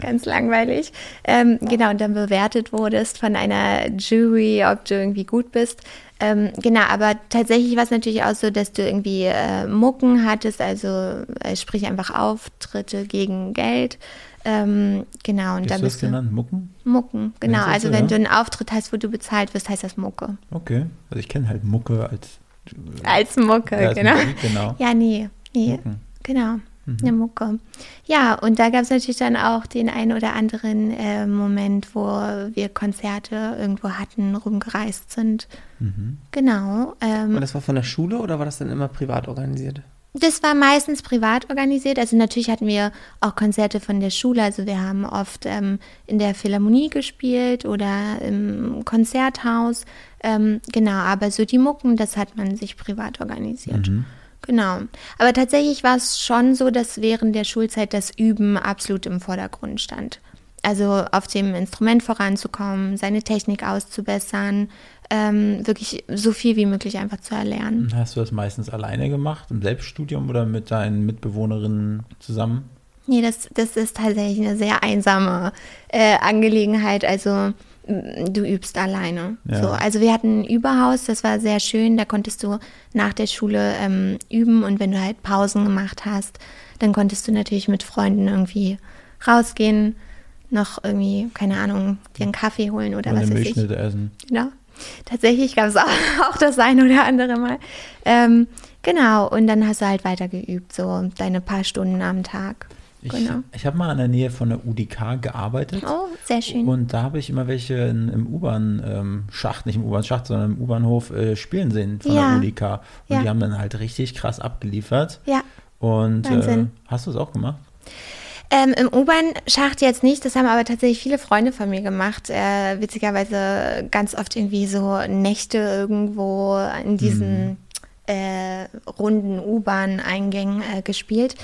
Ganz langweilig. Ähm, genau, und dann bewertet wurdest von einer Jury, ob du irgendwie gut bist. Ähm, genau, aber tatsächlich war es natürlich auch so, dass du irgendwie äh, Mucken hattest, also äh, sprich einfach Auftritte gegen Geld. Ähm, genau, und Wie hast du das genannt? Mucken? Mucken, genau. Also so, wenn ja? du einen Auftritt hast, wo du bezahlt wirst, heißt das Mucke. Okay. Also ich kenne halt Mucke als Als Mucke, Ja, als genau. Musik, genau. Ja, nee, nee, Mucken. genau. Eine Mucke. Ja, und da gab es natürlich dann auch den einen oder anderen äh, Moment, wo wir Konzerte irgendwo hatten, rumgereist sind. Genau. Ähm, Und das war von der Schule oder war das dann immer privat organisiert? Das war meistens privat organisiert. Also natürlich hatten wir auch Konzerte von der Schule. Also wir haben oft ähm, in der Philharmonie gespielt oder im Konzerthaus. Ähm, genau, aber so die Mucken, das hat man sich privat organisiert. Genau. Aber tatsächlich war es schon so, dass während der Schulzeit das Üben absolut im Vordergrund stand. Also auf dem Instrument voranzukommen, seine Technik auszubessern, ähm, wirklich so viel wie möglich einfach zu erlernen. Hast du das meistens alleine gemacht, im Selbststudium oder mit deinen Mitbewohnerinnen zusammen? Nee, das, das ist tatsächlich eine sehr einsame äh, Angelegenheit. Also du übst alleine. Ja. So, also wir hatten ein Überhaus, das war sehr schön. Da konntest du nach der Schule ähm, üben und wenn du halt Pausen gemacht hast, dann konntest du natürlich mit Freunden irgendwie rausgehen, noch irgendwie, keine Ahnung, dir einen Kaffee holen oder Oder was weiß ich. Milchschnitte essen? Genau. Tatsächlich gab es auch, auch das ein oder andere Mal. Ähm, genau, und dann hast du halt weiter geübt, so deine paar Stunden am Tag. Ich, Genau. ich habe mal in der Nähe von der UDK gearbeitet. Oh, sehr schön. Und da habe ich immer welche in, im U-Bahn-Schacht, nicht im U-Bahn-Schacht, sondern im U-Bahnhof äh, spielen sehen von Ja. der UDK. Und Ja. die haben dann halt richtig krass abgeliefert. ja. Und äh, hast du es auch gemacht? Ähm, Im U-Bahn-Schacht jetzt nicht, das haben aber tatsächlich viele Freunde von mir gemacht. Äh, witzigerweise ganz oft irgendwie so Nächte irgendwo in diesen äh, runden U-Bahn-Eingängen äh, gespielt.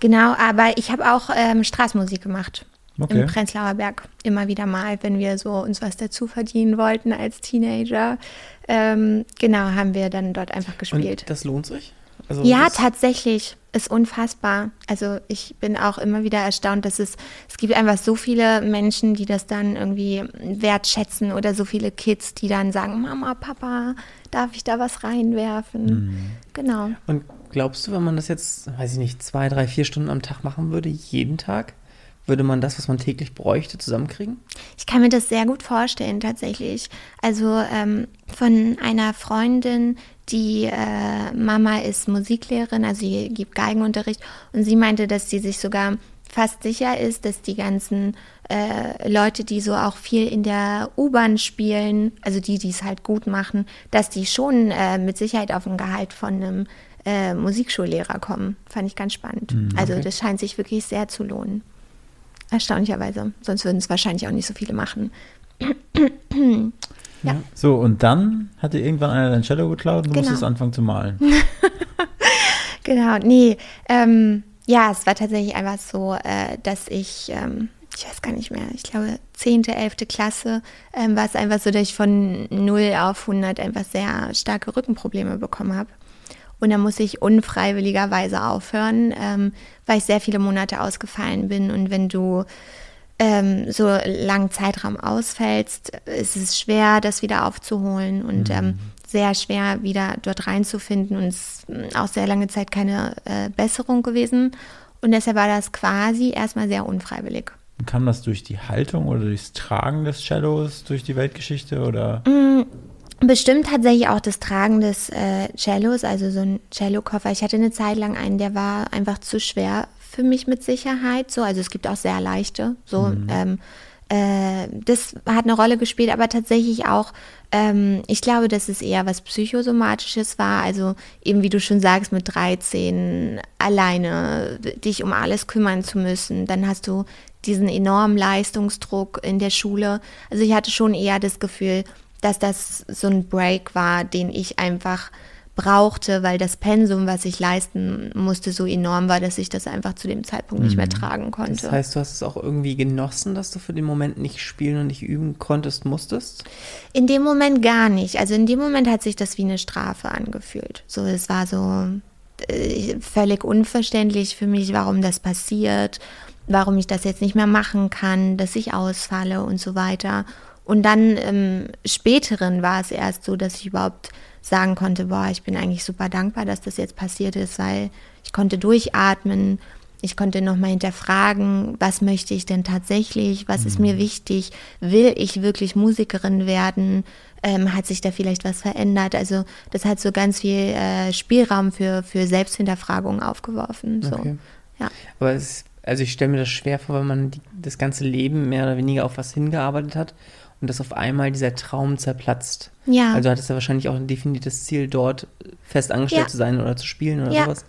Genau, aber ich habe auch ähm, Straßenmusik gemacht. Okay. Im Prenzlauer Berg. Immer wieder mal, wenn wir so uns was dazu verdienen wollten als Teenager. Ähm, genau, haben wir dann dort einfach gespielt. Und das lohnt sich? Also Ja, tatsächlich. Ist unfassbar. Also ich bin auch immer wieder erstaunt, dass es, es gibt einfach so viele Menschen, die das dann irgendwie wertschätzen oder so viele Kids, die dann sagen, Mama, Papa, darf ich da was reinwerfen? Genau. Und glaubst du, wenn man das jetzt, weiß ich nicht, zwei, drei, vier Stunden am Tag machen würde, jeden Tag, würde man das, was man täglich bräuchte, zusammenkriegen? Ich kann mir das sehr gut vorstellen, tatsächlich. Also ähm, von einer Freundin, die äh, Mama ist Musiklehrerin, also sie gibt Geigenunterricht und sie meinte, dass sie sich sogar fast sicher ist, dass die ganzen äh, Leute, die so auch viel in der U-Bahn spielen, also die, die es halt gut machen, dass die schon äh, mit Sicherheit auf ein Gehalt von einem äh, Musikschullehrer kommen. Fand ich ganz spannend. Also okay. das scheint sich wirklich sehr zu lohnen. Erstaunlicherweise. Sonst würden es wahrscheinlich auch nicht so viele machen. Ja. So, und dann hatte irgendwann einer dein Cello geklaut und du Genau. musstest anfangen zu malen. Genau, nee. Ähm, ja, es war tatsächlich einfach so, äh, dass ich, ähm, ich weiß gar nicht mehr, ich glaube, 10., 11. Klasse ähm, war es einfach so, dass ich von 0 auf 100 einfach sehr starke Rückenprobleme bekommen habe. Und dann musste ich unfreiwilligerweise aufhören, ähm, weil ich sehr viele Monate ausgefallen bin. Und wenn du ähm, so langen Zeitraum ausfällst, ist es schwer, das wieder aufzuholen und ähm, sehr schwer, wieder dort reinzufinden. Und es ist auch sehr lange Zeit keine äh, Besserung gewesen. Und deshalb war das quasi erstmal sehr unfreiwillig. Und kam das durch die Haltung oder durchs Tragen des Cellos durch die Weltgeschichte oder? Bestimmt tatsächlich auch das Tragen des äh, Cellos, also so ein Cello-Koffer. Ich hatte eine Zeit lang einen, der war einfach zu schwer für mich mit Sicherheit. So, also es gibt auch sehr leichte. So, ähm, äh, das hat eine Rolle gespielt, aber tatsächlich auch, ähm, ich glaube, dass es eher was Psychosomatisches war. Also eben, wie du schon sagst, mit 13 alleine dich um alles kümmern zu müssen. Dann hast du diesen enormen Leistungsdruck in der Schule. Also ich hatte schon eher das Gefühl, dass das so ein Break war, den ich einfach brauchte, weil das Pensum, was ich leisten musste, so enorm war, dass ich das einfach zu dem Zeitpunkt nicht mehr tragen konnte. Das heißt, du hast es auch irgendwie genossen, dass du für den Moment nicht spielen und nicht üben konntest, musstest? In dem Moment gar nicht. Also in dem Moment hat sich das wie eine Strafe angefühlt. So, es war so äh, völlig unverständlich für mich, warum das passiert, warum ich das jetzt nicht mehr machen kann, dass ich ausfalle und so weiter. Und dann im späteren war es erst so, dass ich überhaupt sagen konnte, boah, ich bin eigentlich super dankbar, dass das jetzt passiert ist, weil ich konnte durchatmen, ich konnte nochmal hinterfragen, was möchte ich denn tatsächlich, was ist mir wichtig, will ich wirklich Musikerin werden, Ähm, hat sich da vielleicht was verändert? Also das hat so ganz viel äh, Spielraum für, für Selbsthinterfragung aufgeworfen. So. Okay. Ja. Aber es, also ich stelle mir das schwer vor, wenn man die, das ganze Leben mehr oder weniger auf was hingearbeitet hat und dass auf einmal dieser Traum zerplatzt. Ja. Also hattest du wahrscheinlich auch ein definiertes Ziel, dort fest angestellt Ja. zu sein oder zu spielen oder Ja. sowas.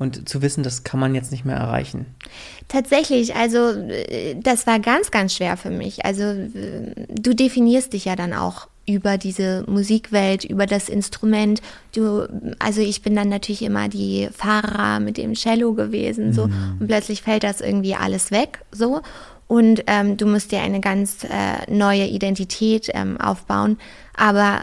Und zu wissen, das kann man jetzt nicht mehr erreichen. Tatsächlich, also äh, das war ganz, ganz schwer für mich. Also äh, du definierst dich ja dann auch über diese Musikwelt, über das Instrument. Du, also ich bin dann natürlich immer die Fahrer mit dem Cello gewesen, so und plötzlich fällt das irgendwie alles weg, so und ähm, du musst dir eine ganz äh, neue Identität ähm, aufbauen. Aber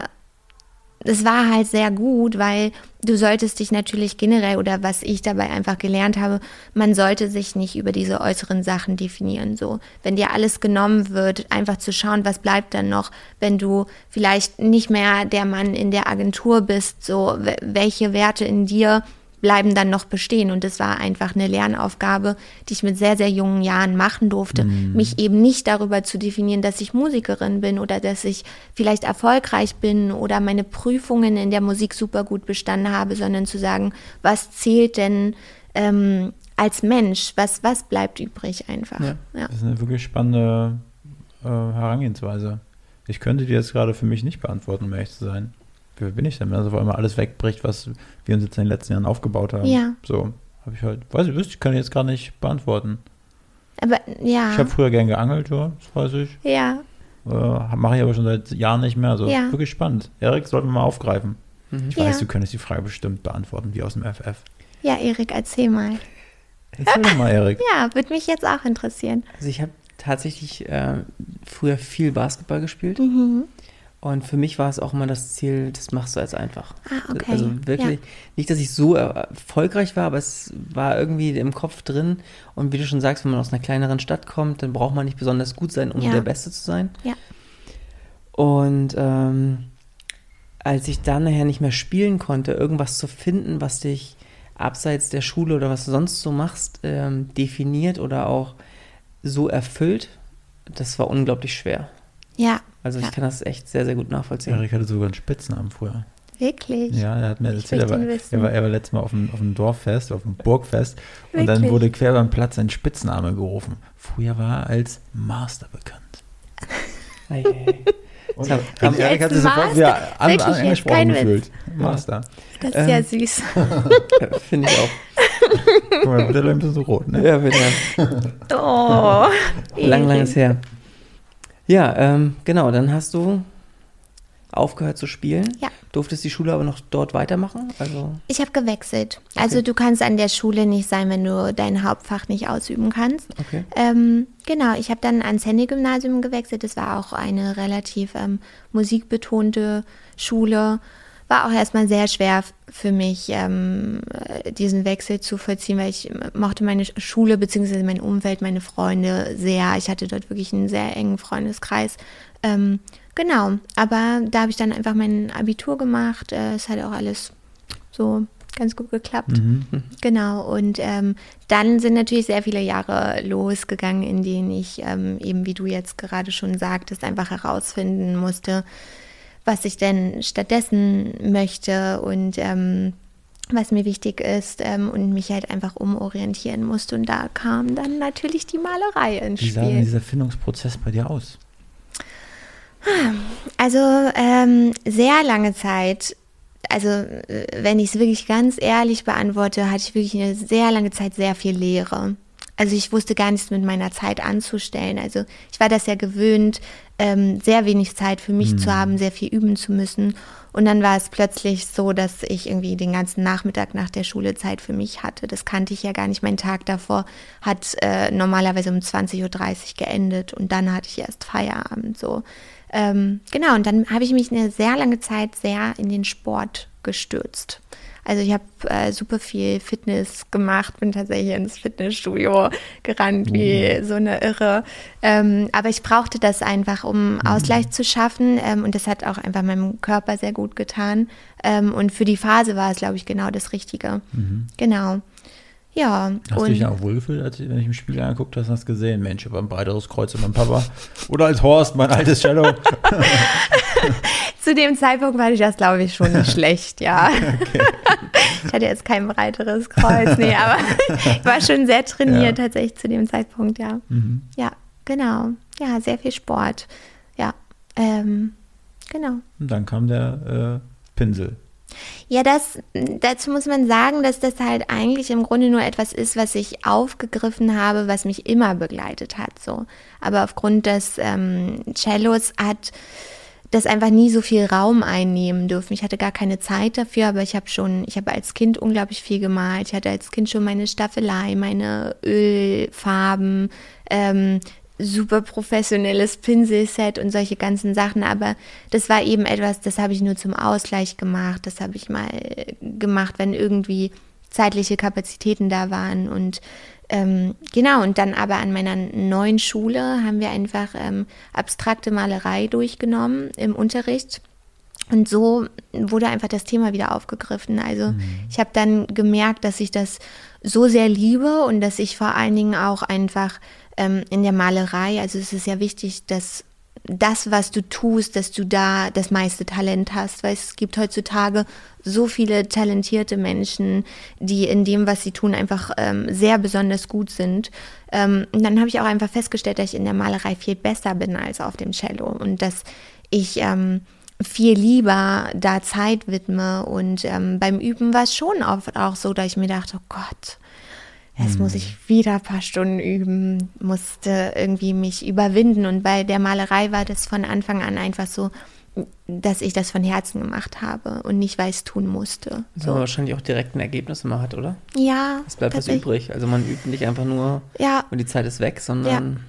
es war halt sehr gut, weil du solltest dich natürlich generell oder was ich dabei einfach gelernt habe, man sollte sich nicht über diese äußeren Sachen definieren. So, wenn dir alles genommen wird, einfach zu schauen, was bleibt dann noch, wenn du vielleicht nicht mehr der Mann in der Agentur bist, so welche Werte in dir bleiben dann noch bestehen. Und das war einfach eine Lernaufgabe, die ich mit sehr, sehr jungen Jahren machen durfte. Mich eben nicht darüber zu definieren, dass ich Musikerin bin oder dass ich vielleicht erfolgreich bin oder meine Prüfungen in der Musik super gut bestanden habe, sondern zu sagen, was zählt denn ähm, als Mensch? Was, was bleibt übrig einfach? Ja. Ja. Das ist eine wirklich spannende äh, Herangehensweise. Ich könnte die jetzt gerade für mich nicht beantworten, um ehrlich zu sein. Wer bin ich denn? Also vor allem alles wegbricht, was wir uns jetzt in den letzten Jahren aufgebaut haben. Ja. So, habe ich halt, weiß ich, wüsste ich, kann ich jetzt gar nicht beantworten. Aber ja, Ich habe früher gern geangelt, ja, das weiß ich. ja, Äh, Mache ich aber schon seit Jahren nicht mehr. Also Ja. wirklich spannend. Erik, sollten wir mal aufgreifen. Ich Ja. weiß, du könntest die Frage bestimmt beantworten, wie aus dem FF. ja, Erik, erzähl mal. Erzähl doch mal, Erik. Ja, würde mich jetzt auch interessieren. Also ich habe tatsächlich äh, früher viel Basketball gespielt. Mhm. Und für mich war es auch immer das Ziel, das machst du als einfach. Ah, okay. Also wirklich, nicht, dass ich so er- erfolgreich war, aber es war irgendwie im Kopf drin. Und wie du schon sagst, wenn man aus einer kleineren Stadt kommt, dann braucht man nicht besonders gut sein, um Ja. der Beste zu sein. Ja. Und ähm, als ich dann nachher nicht mehr spielen konnte, irgendwas zu finden, was dich abseits der Schule oder was du sonst so machst, ähm, definiert oder auch so erfüllt, das war unglaublich schwer. Ja, Also ich Ja. kann das echt sehr, sehr gut nachvollziehen. Erik hatte sogar einen Spitznamen früher. wirklich. Ja, er hat mir Ich erzählt, er war, er, war, er war letztes Mal auf dem, auf dem Dorffest, auf dem Burgfest und dann Wirklich? wurde quer beim Platz sein Spitzname gerufen. Früher war er als Master bekannt. Ei, ei. Und, hab- und hab- Erik hat sich sofort wieder an, Wirklich an angesprochen Kein Witz? gefühlt. Master. Das ist Ähm. ja süß. Finde ich auch. Guck mal, wird er ein bisschen so rot, ne? Ja, bitte. Oh. Lang, lang Erik. ist her. Ja, ähm, genau, dann hast du aufgehört zu spielen. Ja. Durftest die Schule aber noch dort weitermachen? Also, Ich habe gewechselt. Also du kannst an der Schule nicht sein, wenn du dein Hauptfach nicht ausüben kannst. okay. Ähm, genau, ich habe dann ans Handy-Gymnasium gewechselt. Das war auch eine relativ ähm, musikbetonte Schule. War auch erstmal sehr schwer für mich, ähm, äh, diesen Wechsel zu vollziehen, weil ich mochte meine Schule bzw. mein Umfeld, meine Freunde sehr. Ich hatte dort wirklich einen sehr engen Freundeskreis. Ähm, genau, aber da habe ich dann einfach mein Abitur gemacht. Äh, es hat auch alles so ganz gut geklappt. Genau, und ähm, dann sind natürlich sehr viele Jahre losgegangen, in denen ich ähm, eben, wie du jetzt gerade schon sagtest, einfach herausfinden musste, was ich denn stattdessen möchte und ähm, was mir wichtig ist ähm, und mich halt einfach umorientieren musste. Und da kam dann natürlich die Malerei ins Wie sah denn Spiel. dieser Findungsprozess bei dir aus? Also ähm, sehr lange Zeit, also äh, wenn ich es wirklich ganz ehrlich beantworte, hatte ich wirklich eine sehr lange Zeit sehr viel Lehre. Also ich wusste gar nichts mit meiner Zeit anzustellen. Also ich war das ja gewöhnt, ähm, sehr wenig Zeit für mich zu haben, sehr viel üben zu müssen. Und dann war es plötzlich so, dass ich irgendwie den ganzen Nachmittag nach der Schule Zeit für mich hatte. Das kannte ich ja gar nicht. Mein Tag davor hat äh, normalerweise um 20.30 Uhr geendet und dann hatte ich erst Feierabend so. Ähm, genau, und dann habe ich mich eine sehr lange Zeit sehr in den Sport gestürzt. Also ich habe äh, super viel Fitness gemacht, bin tatsächlich ins Fitnessstudio gerannt wie so eine Irre. Ähm, aber ich brauchte das einfach, um Ausgleich zu schaffen. Ähm, und das hat auch einfach meinem Körper sehr gut getan. Ähm, und für die Phase war es, glaube ich, genau das Richtige. Genau. Ja. Hast du dich dann auch wohlgefühlt, als wenn ich im Spiegel angeguckt hast, hast du gesehen, Mensch, ich habe ein breiteres Kreuz in meinem Papa. Oder als Horst, mein altes Cello. Zu dem Zeitpunkt war ich das, glaube ich, schon nicht schlecht, ja. Okay. Ich hatte jetzt kein breiteres Kreuz, nee, aber ich war schon sehr trainiert ja. tatsächlich zu dem Zeitpunkt, ja. Mhm. Ja, genau. Ja, sehr viel Sport. Ja, ähm, genau. Und dann kam der äh, Pinsel. Ja, das, dazu muss man sagen, dass das halt eigentlich im Grunde nur etwas ist, was ich aufgegriffen habe, was mich immer begleitet hat, so. Aber aufgrund des ähm, Cellos hat das einfach nie so viel Raum einnehmen dürfen. Ich hatte gar keine Zeit dafür, aber ich habe schon, ich habe als Kind unglaublich viel gemalt. Ich hatte als Kind schon meine Staffelei, meine Ölfarben, ähm, super professionelles Pinselset und solche ganzen Sachen, aber das war eben etwas, das habe ich nur zum Ausgleich gemacht. Das habe ich mal gemacht, wenn irgendwie zeitliche Kapazitäten da waren und ähm, genau, und dann aber an meiner neuen Schule haben wir einfach ähm, abstrakte Malerei durchgenommen im Unterricht. Und so wurde einfach das Thema wieder aufgegriffen. Also mhm. ich habe dann gemerkt, dass ich das so sehr liebe und dass ich vor allen Dingen auch einfach ähm, in der Malerei, also es ist ja wichtig, dass das, was du tust, dass du da das meiste Talent hast, weil es gibt heutzutage so viele talentierte Menschen, die in dem, was sie tun, einfach ähm, sehr besonders gut sind. Ähm, und dann habe ich auch einfach festgestellt, dass ich in der Malerei viel besser bin als auf dem Cello und dass ich ähm, viel lieber da Zeit widme. Und ähm, beim Üben war es schon oft auch so, dass ich mir dachte, oh Gott, Jetzt muss hm. ich wieder ein paar Stunden üben, musste irgendwie mich überwinden. Und bei der Malerei war das von Anfang an einfach so, dass ich das von Herzen gemacht habe und nicht, weil es tun musste. So. Aber wahrscheinlich auch direkt ein Ergebnis immer hat, oder? Ja. Es bleibt was übrig. Also man übt nicht einfach nur ja. und die Zeit ist weg, sondern ja.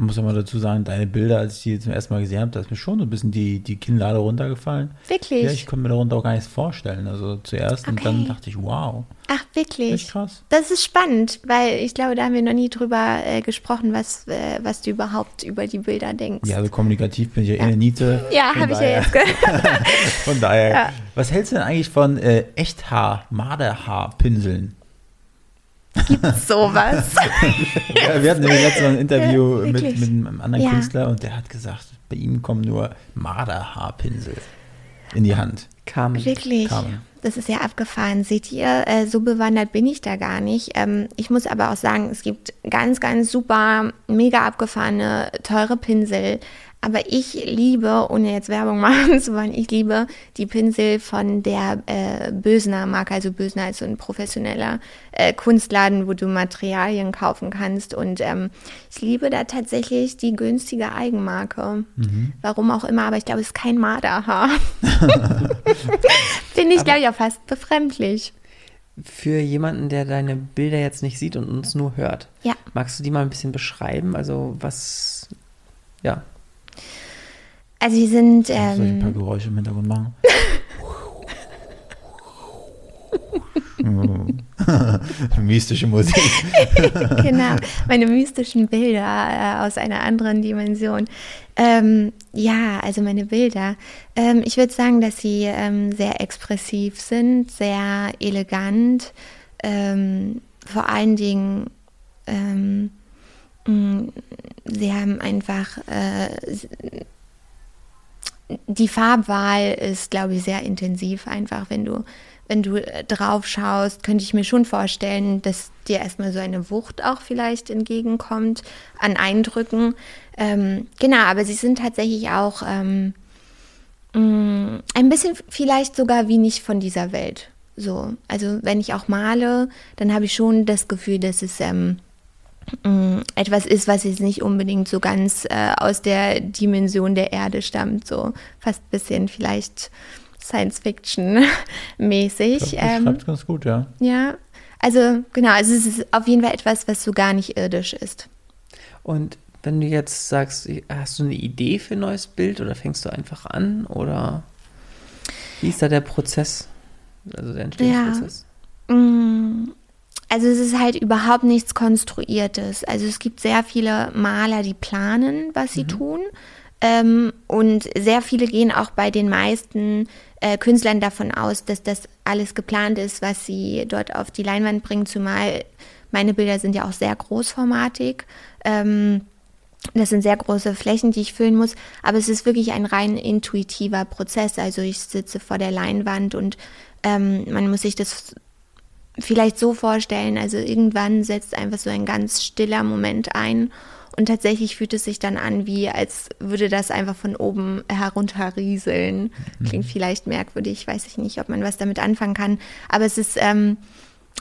Man muss aber dazu sagen, deine Bilder, als ich die zum ersten Mal gesehen habe, da ist mir schon so ein bisschen die, die Kinnlade runtergefallen. Wirklich? Ja, ich konnte mir darunter auch gar nichts vorstellen. Also zuerst okay. und dann dachte ich, wow. Ach, wirklich? Echt krass. Das ist spannend, weil ich glaube, da haben wir noch nie drüber äh, gesprochen, was, äh, was du überhaupt über die Bilder denkst. Ja, also kommunikativ bin ich ja, ja. in der Niete. Ja, habe ich ja jetzt gehört. von daher. Ja. Was hältst du denn eigentlich von äh, Echthaar, Marderhaarpinseln? Gibt es sowas? ja, wir hatten ja letztes Mal ein Interview ja, mit, mit, einem anderen ja. Künstler und der hat gesagt, bei ihm kommen nur Marderhaarpinsel in die Hand. Carmen. Wirklich? Carmen. Das ist ja abgefahren. Seht ihr, äh, so bewandert bin ich da gar nicht. Ähm, ich muss aber auch sagen, es gibt ganz, ganz super, mega abgefahrene, teure Pinsel. Aber ich liebe, ohne jetzt Werbung machen zu wollen, ich liebe die Pinsel von der äh, Bösner Marke. Also Bösner ist so ein professioneller äh, Kunstladen, wo du Materialien kaufen kannst. Und ähm, ich liebe da tatsächlich die günstige Eigenmarke. Mhm. Warum auch immer, aber ich glaube, es ist kein Marderhaar. Finde ich, glaube ich, auch fast befremdlich. Für jemanden, der deine Bilder jetzt nicht sieht und uns nur hört, ja. magst du die mal ein bisschen beschreiben? Also was, ja, also die sind. Ähm, Soll ich ein paar ähm, Geräusche im Hintergrund machen? Mystische Musik. genau, meine mystischen Bilder äh, aus einer anderen Dimension. Ähm, ja, also meine Bilder. Ähm, ich würde sagen, dass sie ähm, sehr expressiv sind, sehr elegant. Ähm, vor allen Dingen, ähm, mh, sie haben einfach äh, die Farbwahl ist, glaube ich, sehr intensiv. Einfach, wenn du, wenn du äh, drauf schaust, könnte ich mir schon vorstellen, dass dir erstmal so eine Wucht auch vielleicht entgegenkommt an Eindrücken. Ähm, genau, aber sie sind tatsächlich auch ähm, mm, ein bisschen vielleicht sogar wie nicht von dieser Welt. So, also wenn ich auch male, dann habe ich schon das Gefühl, dass es ähm, etwas ist, was jetzt nicht unbedingt so ganz äh, aus der Dimension der Erde stammt, so fast ein bisschen vielleicht Science-Fiction-mäßig. Das ähm, ganz gut, ja. Ja, also genau, also es ist auf jeden Fall etwas, was so gar nicht irdisch ist. Und wenn du jetzt sagst, hast du eine Idee für ein neues Bild oder fängst du einfach an oder wie ist da der Prozess, also der Entstehungsprozess? Ja. Mm, also es ist halt überhaupt nichts Konstruiertes. Also es gibt sehr viele Maler, die planen, was sie mhm. tun. Ähm, und sehr viele gehen auch bei den meisten äh, Künstlern davon aus, dass das alles geplant ist, was sie dort auf die Leinwand bringen, zumal meine Bilder sind ja auch sehr großformatig. Ähm, Das sind sehr große Flächen, die ich füllen muss, aber es ist wirklich ein rein intuitiver Prozess. Also ich sitze vor der Leinwand und ähm, man muss sich das vielleicht so vorstellen, also irgendwann setzt einfach so ein ganz stiller Moment ein und tatsächlich fühlt es sich dann an, wie als würde das einfach von oben herunterrieseln. Klingt mhm. vielleicht merkwürdig, weiß ich nicht, ob man was damit anfangen kann, aber es ist ähm,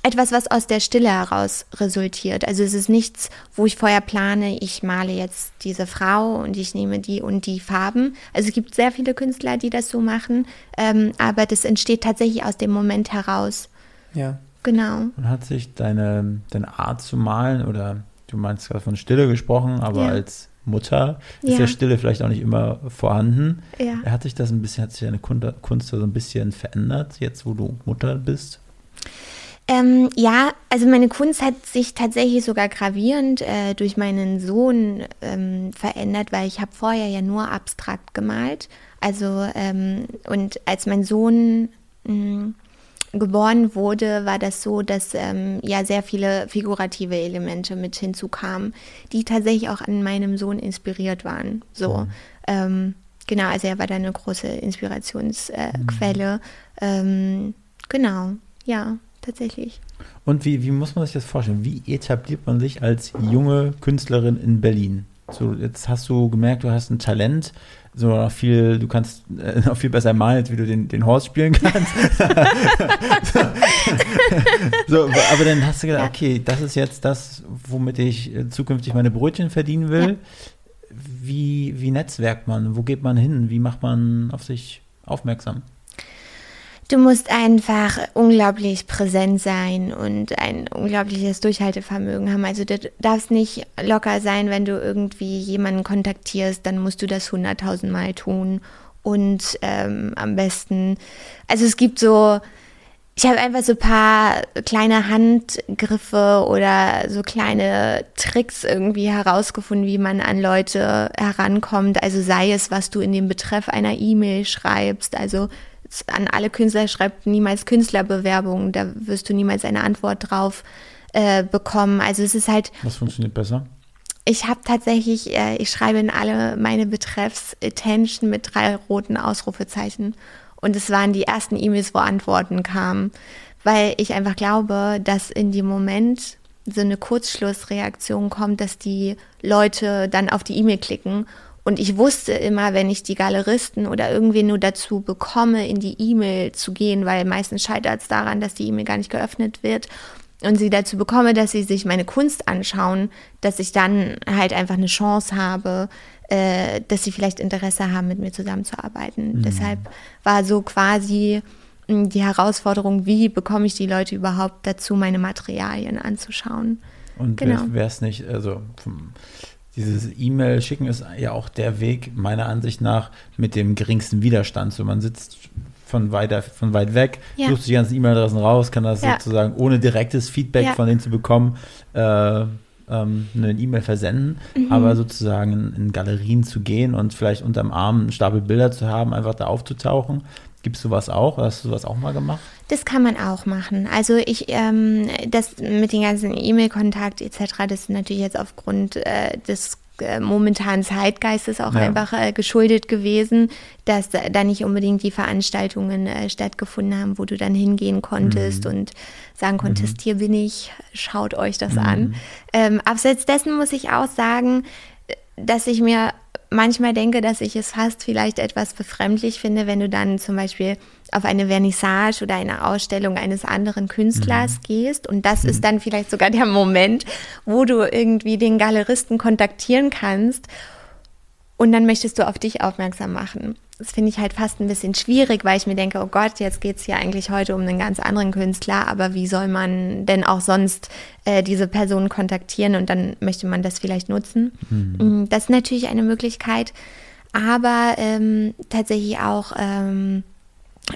etwas, was aus der Stille heraus resultiert. Also es ist nichts, wo ich vorher plane, ich male jetzt diese Frau und ich nehme die und die Farben. Also es gibt sehr viele Künstler, die das so machen, ähm, aber das entsteht tatsächlich aus dem Moment heraus. Ja. Genau. Und hat sich deine, deine Art zu malen oder du meinst gerade von Stille gesprochen, aber ja. als Mutter ist ja. Stille vielleicht auch nicht immer vorhanden. Ja. Hat sich das ein bisschen, hat sich deine Kunst so ein bisschen verändert, jetzt wo du Mutter bist? Ähm, ja, also meine Kunst hat sich tatsächlich sogar gravierend äh, durch meinen Sohn ähm, verändert, weil ich habe vorher ja nur abstrakt gemalt. Also ähm, und als mein Sohn mh, mm, geboren wurde, war das so, dass ähm, ja sehr viele figurative Elemente mit hinzukamen, die tatsächlich auch an meinem Sohn inspiriert waren. So, mhm. ähm, genau, also er war da eine große Inspirationsquelle. Mhm. Ähm, genau, ja tatsächlich. Und wie, wie muss man sich das vorstellen? Wie etabliert man sich als junge Künstlerin in Berlin? So, jetzt hast du gemerkt, du hast ein Talent, so noch viel, du kannst äh, noch viel besser malen, als wie du den, den Horst spielen kannst. so, aber dann hast du gedacht, okay, das ist jetzt das, womit ich äh, zukünftig meine Brötchen verdienen will. Ja. Wie, wie netzwerkt man? Wo geht man hin? Wie macht man auf sich aufmerksam? Du musst einfach unglaublich präsent sein und ein unglaubliches Durchhaltevermögen haben. Also du darfst nicht locker sein, wenn du irgendwie jemanden kontaktierst, dann musst du das hunderttausendmal tun. Und ähm, am besten, also es gibt so, ich habe einfach so ein paar kleine Handgriffe oder so kleine Tricks irgendwie herausgefunden, wie man an Leute herankommt. Also sei es, was du in dem Betreff einer E-Mail schreibst. Also an alle Künstler schreibt niemals Künstlerbewerbungen, da wirst du niemals eine Antwort drauf äh, bekommen. Also es ist halt. Was funktioniert besser? Ich habe tatsächlich, äh, ich schreibe in alle meine Betreffs Attention mit drei roten Ausrufezeichen. Und es waren die ersten E-Mails, wo Antworten kamen, weil ich einfach glaube, dass in dem Moment so eine Kurzschlussreaktion kommt, dass die Leute dann auf die E-Mail klicken und ich wusste immer, wenn ich die Galeristen oder irgendwen nur dazu bekomme, in die E-Mail zu gehen, weil meistens scheitert es daran, dass die E-Mail gar nicht geöffnet wird und sie dazu bekomme, dass sie sich meine Kunst anschauen, dass ich dann halt einfach eine Chance habe, äh, dass sie vielleicht Interesse haben, mit mir zusammenzuarbeiten. Mhm. Deshalb war so quasi hm, die Herausforderung, wie bekomme ich die Leute überhaupt dazu, meine Materialien anzuschauen. Und genau. wäre es nicht, also dieses E-Mail schicken ist ja auch der Weg, meiner Ansicht nach, mit dem geringsten Widerstand. So, man sitzt von, weiter, von weit weg, ja. sucht sich die ganzen E-Mail-Adressen raus, kann das ja. sozusagen ohne direktes Feedback ja. von denen zu bekommen, äh, ähm, eine E-Mail versenden, mhm. aber sozusagen in, in, Galerien zu gehen und vielleicht unterm Arm einen Stapel Bilder zu haben, einfach da aufzutauchen. Gibt es sowas auch? Hast du sowas auch mal gemacht? Das kann man auch machen. Also ich, ähm, das mit den ganzen E-Mail-Kontakt etc., das ist natürlich jetzt aufgrund äh, des äh, momentanen Zeitgeistes auch ja. einfach äh, geschuldet gewesen, dass da nicht unbedingt die Veranstaltungen äh, stattgefunden haben, wo du dann hingehen konntest mhm. und sagen konntest, mhm. hier bin ich, schaut euch das mhm. an. Ähm, abseits dessen muss ich auch sagen, dass ich mir manchmal denke, dass ich es fast vielleicht etwas befremdlich finde, wenn du dann zum Beispiel auf eine Vernissage oder eine Ausstellung eines anderen Künstlers mhm. gehst. Und das mhm. ist dann vielleicht sogar der Moment, wo du irgendwie den Galeristen kontaktieren kannst. Und dann möchtest du auf dich aufmerksam machen. Das finde ich halt fast ein bisschen schwierig, weil ich mir denke, oh Gott, jetzt geht es hier eigentlich heute um einen ganz anderen Künstler, aber wie soll man denn auch sonst äh, diese Person kontaktieren und dann möchte man das vielleicht nutzen? Mhm. Das ist natürlich eine Möglichkeit, aber ähm, tatsächlich auch ähm,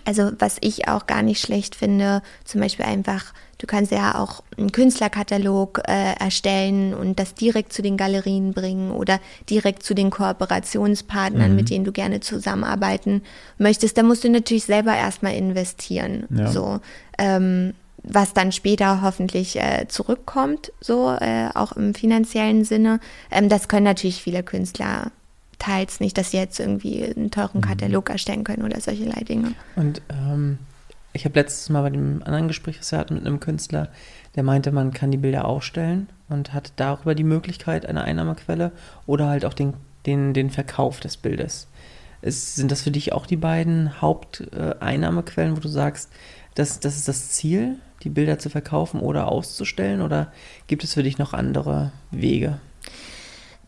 also was ich auch gar nicht schlecht finde, zum Beispiel einfach, du kannst ja auch einen Künstlerkatalog äh, erstellen und das direkt zu den Galerien bringen oder direkt zu den Kooperationspartnern, mhm. mit denen du gerne zusammenarbeiten möchtest. Da musst du natürlich selber erstmal investieren. Ja. So, ähm, was dann später hoffentlich äh, zurückkommt, so äh, auch im finanziellen Sinne. Ähm, das können natürlich viele Künstler teils nicht, dass sie jetzt irgendwie einen teuren Mhm. Katalog erstellen können oder solche Dinge. Und ähm, ich habe letztes Mal bei dem anderen Gespräch, was wir hatten mit einem Künstler, der meinte, man kann die Bilder aufstellen und hat darüber die Möglichkeit einer Einnahmequelle oder halt auch den, den, den Verkauf des Bildes. Ist, sind das für dich auch die beiden Haupteinnahmequellen, wo du sagst, das, das ist das Ziel, die Bilder zu verkaufen oder auszustellen? Oder gibt es für dich noch andere Wege?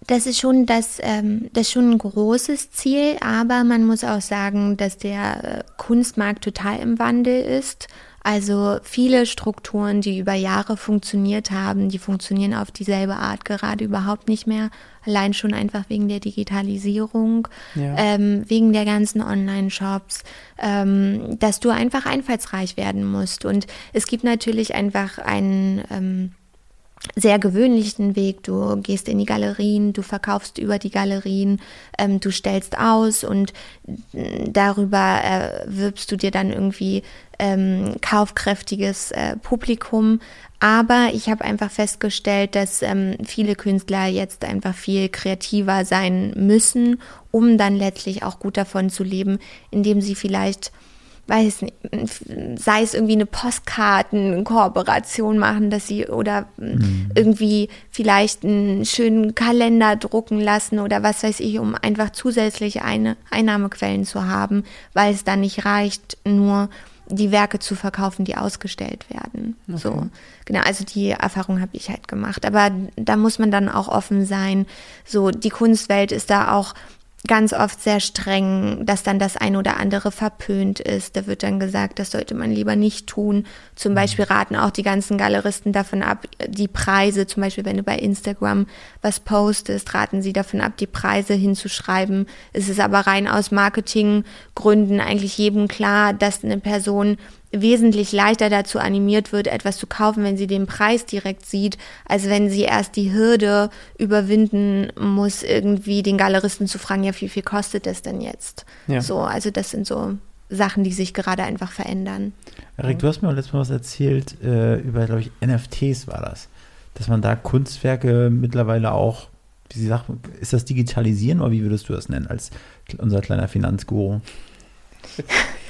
Das ist schon das, ähm, das ist schon ein großes Ziel, aber man muss auch sagen, dass der äh, Kunstmarkt total im Wandel ist. Also viele Strukturen, die über Jahre funktioniert haben, die funktionieren auf dieselbe Art gerade überhaupt nicht mehr. Allein schon einfach wegen der Digitalisierung, Ja. ähm, wegen der ganzen Online-Shops, ähm, dass du einfach einfallsreich werden musst. Und es gibt natürlich einfach einen ähm, sehr gewöhnlichen Weg. Du gehst in die Galerien, du verkaufst über die Galerien, ähm, du stellst aus und äh, darüber erwirbst du dir dann irgendwie ähm, kaufkräftiges äh, Publikum. Aber ich habe einfach festgestellt, dass ähm, viele Künstler jetzt einfach viel kreativer sein müssen, um dann letztlich auch gut davon zu leben, indem sie vielleicht weiß nicht, sei es irgendwie eine Postkartenkooperation machen, dass sie oder Mhm. irgendwie vielleicht einen schönen Kalender drucken lassen oder was weiß ich, um einfach zusätzliche eine Einnahmequellen zu haben, weil es dann nicht reicht, nur die Werke zu verkaufen, die ausgestellt werden. So, genau, also die Erfahrung habe ich halt gemacht. Aber da muss man dann auch offen sein. So, die Kunstwelt ist da auch ganz oft sehr streng, dass dann das ein oder andere verpönt ist. Da wird dann gesagt, das sollte man lieber nicht tun. Zum Beispiel raten auch die ganzen Galeristen davon ab, die Preise, zum Beispiel wenn du bei Instagram was postest, raten sie davon ab, die Preise hinzuschreiben. Es ist aber rein aus Marketinggründen eigentlich jedem klar, dass eine Person wesentlich leichter dazu animiert wird, etwas zu kaufen, wenn sie den Preis direkt sieht, als wenn sie erst die Hürde überwinden muss, irgendwie den Galeristen zu fragen, ja, wie viel kostet das denn jetzt? Ja. So, also das sind so Sachen, die sich gerade einfach verändern. Erik, du hast mir auch letztes Mal was erzählt äh, über, glaube ich, NFTs war das. Dass man da Kunstwerke mittlerweile auch, wie sie sagt, ist das Digitalisieren oder wie würdest du das nennen, als unser kleiner Finanzguru?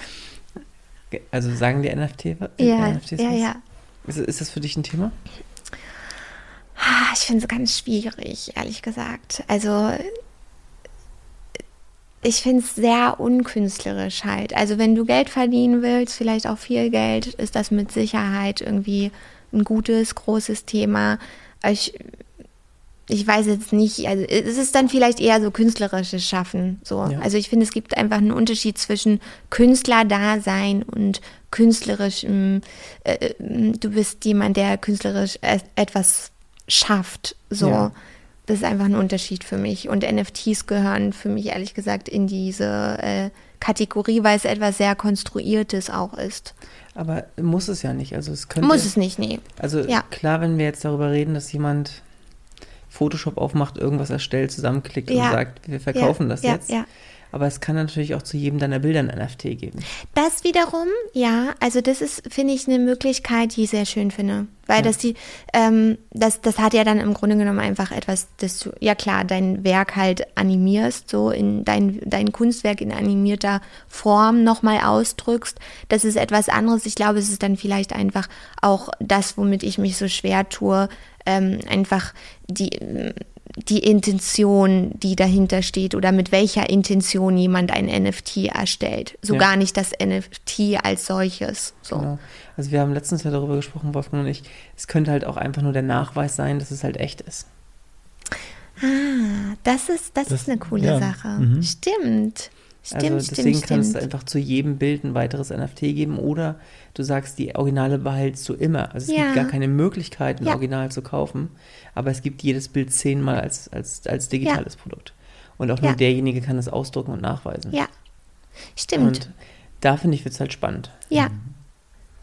Also sagen die NFT, Ja, NFTs ja, was? ja. Ist, ist das für dich ein Thema? Ich finde es ganz schwierig, ehrlich gesagt. Also ich finde es sehr unkünstlerisch halt. Also wenn du Geld verdienen willst, vielleicht auch viel Geld, ist das mit Sicherheit irgendwie ein gutes, großes Thema. Ich, ich weiß jetzt nicht, also es ist dann vielleicht eher so künstlerisches Schaffen. So. Ja. Also ich finde, es gibt einfach einen Unterschied zwischen Künstlerdasein und künstlerischem, äh, äh, du bist jemand, der künstlerisch etwas schafft. So. Ja. Das ist einfach ein Unterschied für mich. Und NFTs gehören für mich ehrlich gesagt in diese äh, Kategorie, weil es etwas sehr Konstruiertes auch ist. Aber muss es ja nicht. Also es könnte. Muss es nicht, nee. Also Ja. klar, wenn wir jetzt darüber reden, dass jemand Photoshop aufmacht, irgendwas erstellt, zusammenklickt Ja. und sagt, wir verkaufen das jetzt. Ja. Aber es kann natürlich auch zu jedem deiner Bilder ein NFT geben. Das wiederum, ja, also das ist, finde ich, eine Möglichkeit, die ich sehr schön finde. Weil Ja. das die, ähm, das, das hat ja dann im Grunde genommen einfach etwas, dass du, ja klar, dein Werk halt animierst, so in dein, dein Kunstwerk in animierter Form nochmal ausdrückst. Das ist etwas anderes. Ich glaube, es ist dann vielleicht einfach auch das, womit ich mich so schwer tue, ähm, einfach die, die Intention, die dahinter steht oder mit welcher Intention jemand ein NFT erstellt. So Ja. gar nicht das NFT als solches. So. Genau. Also wir haben letztens ja darüber gesprochen, Wolfgang und ich, es könnte halt auch einfach nur der Nachweis sein, dass es halt echt ist. Ah, das ist, das, Das- ist eine coole ja, Sache. mhm. Stimmt. Stimmt, also stimmt, deswegen kann es stimmt. einfach zu jedem Bild ein weiteres NFT geben oder du sagst, die Originale behältst du immer. Also es Ja. gibt gar keine Möglichkeit, ein Ja. Original zu kaufen, aber es gibt jedes Bild zehnmal als, als, als digitales Produkt. Und auch nur Ja. derjenige kann es ausdrucken und nachweisen. Ja, stimmt. Und da finde ich, wird es halt spannend. ja.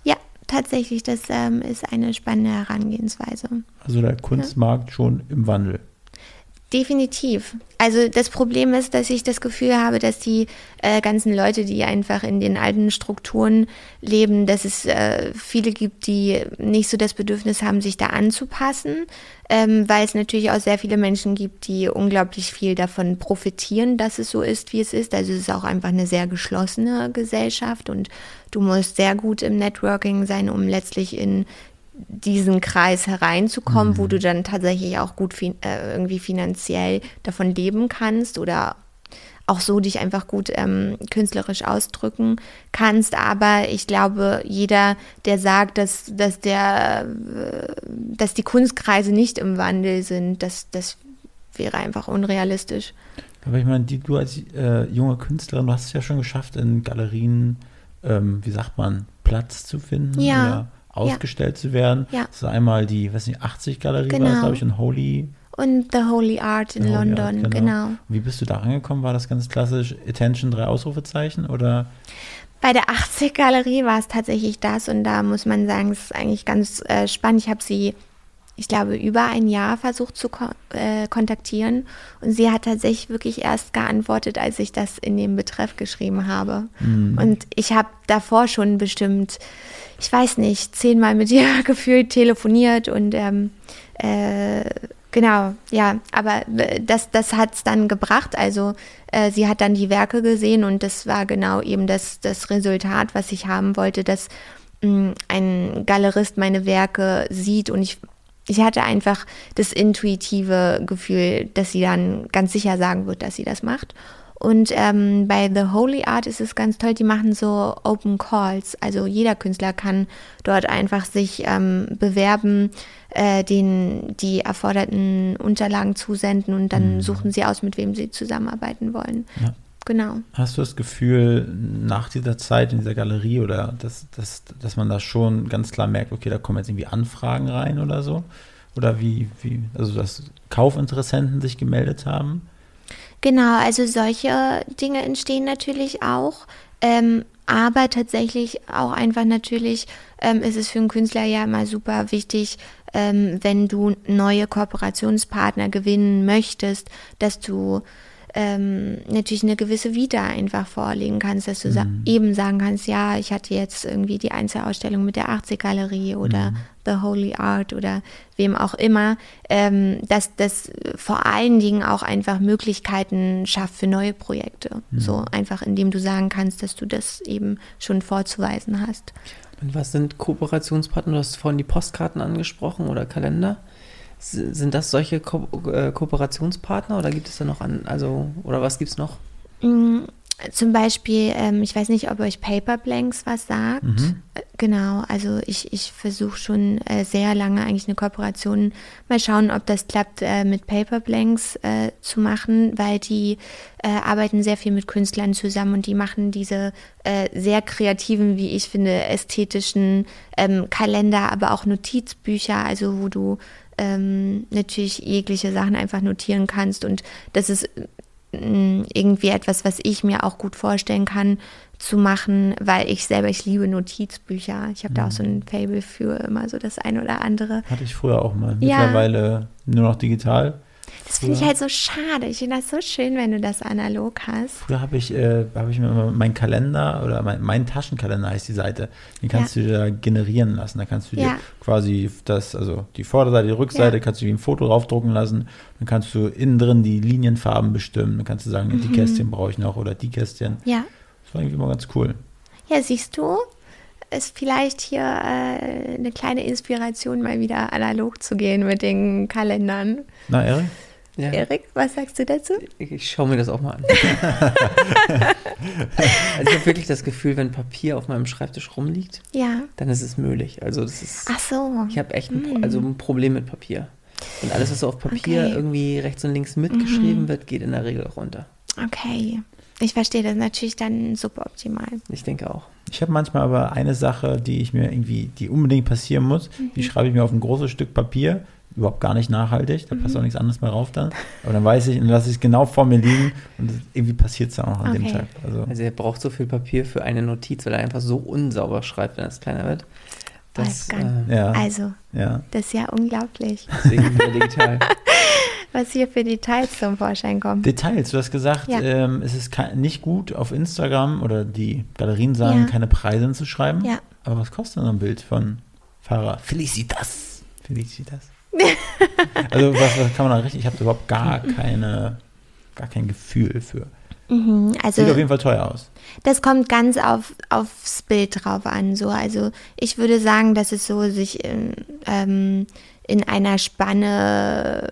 Ja, tatsächlich, das ähm, ist eine spannende Herangehensweise. Also der Kunstmarkt schon im Wandel. Definitiv. Also das Problem ist, dass ich das Gefühl habe, dass die äh, ganzen Leute, die einfach in den alten Strukturen leben, dass es äh, viele gibt, die nicht so das Bedürfnis haben, sich da anzupassen, ähm, weil es natürlich auch sehr viele Menschen gibt, die unglaublich viel davon profitieren, dass es so ist, wie es ist. Also es ist auch einfach eine sehr geschlossene Gesellschaft und du musst sehr gut im Networking sein, um letztlich in diesen Kreis hereinzukommen, mhm. wo du dann tatsächlich auch gut fin äh, irgendwie finanziell davon leben kannst oder auch so dich einfach gut ähm, künstlerisch ausdrücken kannst. Aber ich glaube, jeder, der sagt, dass, dass, der, äh, dass die Kunstkreise nicht im Wandel sind, das, das wäre einfach unrealistisch. Aber ich meine, die, du als äh, junge Künstlerin, du hast es ja schon geschafft, in Galerien, ähm, wie sagt man, Platz zu finden. Ja. Oder ausgestellt ja. zu werden. Ja. Das ist einmal die, weiß nicht, 80 Galerie genau. war glaube ich, in Holy. Und The Holy Art in London, Art, genau. genau. Wie bist du da angekommen? War das ganz klassisch Attention, drei Ausrufezeichen oder? Bei der 80 Galerie war es tatsächlich das und da muss man sagen, es ist eigentlich ganz äh, spannend. Ich habe sie ich glaube, über ein Jahr versucht zu ko äh, kontaktieren. Und sie hat tatsächlich wirklich erst geantwortet, als ich das in dem Betreff geschrieben habe. Mhm. Und ich habe davor schon bestimmt, ich weiß nicht, zehnmal mit ihr gefühlt telefoniert und ähm, äh, genau, ja, aber äh, das, das hat es dann gebracht. Also äh, sie hat dann die Werke gesehen und das war genau eben das, das Resultat, was ich haben wollte, dass mm, ein Galerist meine Werke sieht und ich ich hatte einfach das intuitive Gefühl, dass sie dann ganz sicher sagen wird, dass sie das macht. Und ähm, bei The Holy Art ist es ganz toll, die machen so Open Calls. Also jeder Künstler kann dort einfach sich ähm, bewerben, äh, den die erforderten Unterlagen zusenden und dann mhm. suchen sie aus, mit wem sie zusammenarbeiten wollen. Ja. Genau. Hast du das Gefühl, nach dieser Zeit in dieser Galerie oder dass, dass, dass man da schon ganz klar merkt, okay, da kommen jetzt irgendwie Anfragen rein oder so? Oder wie, wie, also dass Kaufinteressenten sich gemeldet haben? Genau, also solche Dinge entstehen natürlich auch. Ähm, aber tatsächlich auch einfach natürlich ähm, ist es für einen Künstler ja immer super wichtig, ähm, wenn du neue Kooperationspartner gewinnen möchtest, dass du ähm, natürlich eine gewisse Vita einfach vorlegen kannst, dass du mhm. sa eben sagen kannst, ja, ich hatte jetzt irgendwie die Einzelausstellung mit der 80-Galerie oder mhm. The Holy Art oder wem auch immer, ähm, dass das vor allen Dingen auch einfach Möglichkeiten schafft für neue Projekte. Mhm. So einfach, indem du sagen kannst, dass du das eben schon vorzuweisen hast. Und was sind Kooperationspartner? Du hast vorhin die Postkarten angesprochen oder Kalender. Sind das solche Ko äh, Kooperationspartner oder gibt es da noch an, also, oder was gibt es noch? Zum Beispiel, ähm, ich weiß nicht, ob euch Paper Blanks was sagt. Mhm. Genau, also ich, ich versuche schon äh, sehr lange eigentlich eine Kooperation, mal schauen, ob das klappt, äh, mit Paper Blanks äh, zu machen, weil die äh, arbeiten sehr viel mit Künstlern zusammen und die machen diese äh, sehr kreativen, wie ich finde, ästhetischen ähm, Kalender, aber auch Notizbücher, also wo du ähm, natürlich jegliche Sachen einfach notieren kannst. Und das ist irgendwie etwas, was ich mir auch gut vorstellen kann zu machen, weil ich selber, ich liebe Notizbücher. Ich habe mhm. da auch so ein Fable für immer so das ein oder andere. Hatte ich früher auch mal. Mittlerweile ja. nur noch digital. Das finde ich halt so schade. Ich finde das so schön, wenn du das analog hast. Früher habe ich, äh, hab ich mir immer meinen Kalender oder mein, mein, Taschenkalender heißt die Seite, den kannst ja. du dir generieren lassen. Da kannst du dir ja. quasi das, also die Vorderseite, die Rückseite, ja. kannst du wie ein Foto draufdrucken lassen. Dann kannst du innen drin die Linienfarben bestimmen. Dann kannst du sagen, mhm. die Kästchen brauche ich noch oder die Kästchen. Ja. Das war irgendwie immer ganz cool. Ja, siehst du, ist vielleicht hier äh, eine kleine Inspiration, mal wieder analog zu gehen mit den Kalendern. Na, Erik? Ja. Erik, was sagst du dazu? Ich, ich schaue mir das auch mal an. also ich habe wirklich das Gefühl, wenn Papier auf meinem Schreibtisch rumliegt, ja. dann ist es möglich. Also das ist. Ach so. Ich habe echt ein, hm. also ein Problem mit Papier. Und alles, was so auf Papier okay. irgendwie rechts und links mitgeschrieben mhm. wird, geht in der Regel runter. Okay. Ich verstehe das natürlich dann super optimal. Ich denke auch. Ich habe manchmal aber eine Sache, die ich mir irgendwie, die unbedingt passieren muss, mhm. die schreibe ich mir auf ein großes Stück Papier, überhaupt gar nicht nachhaltig, da mhm. passt auch nichts anderes mehr drauf dann. Aber dann weiß ich, dann lasse ich es genau vor mir liegen und irgendwie passiert es dann auch an okay. dem Tag. Also, also er braucht so viel Papier für eine Notiz, weil er einfach so unsauber schreibt, wenn es kleiner wird. Das, äh, ja. Also, ja. das ist ja unglaublich. Deswegen digital. was hier für Details zum Vorschein kommen. Details, du hast gesagt, Ja. ähm, es ist nicht gut auf Instagram oder die Galerien sagen, Ja. keine Preise zu schreiben. Ja. Aber was kostet denn ein Bild von Fahrer Felicitas? Felicitas. Also was, was kann man da richtig? Ich habe überhaupt gar keine, gar kein Gefühl für. Mhm, also Sieht auf jeden Fall teuer aus. Das kommt ganz auf, aufs Bild drauf an. So. Also ich würde sagen, dass es so sich in, ähm, in einer Spanne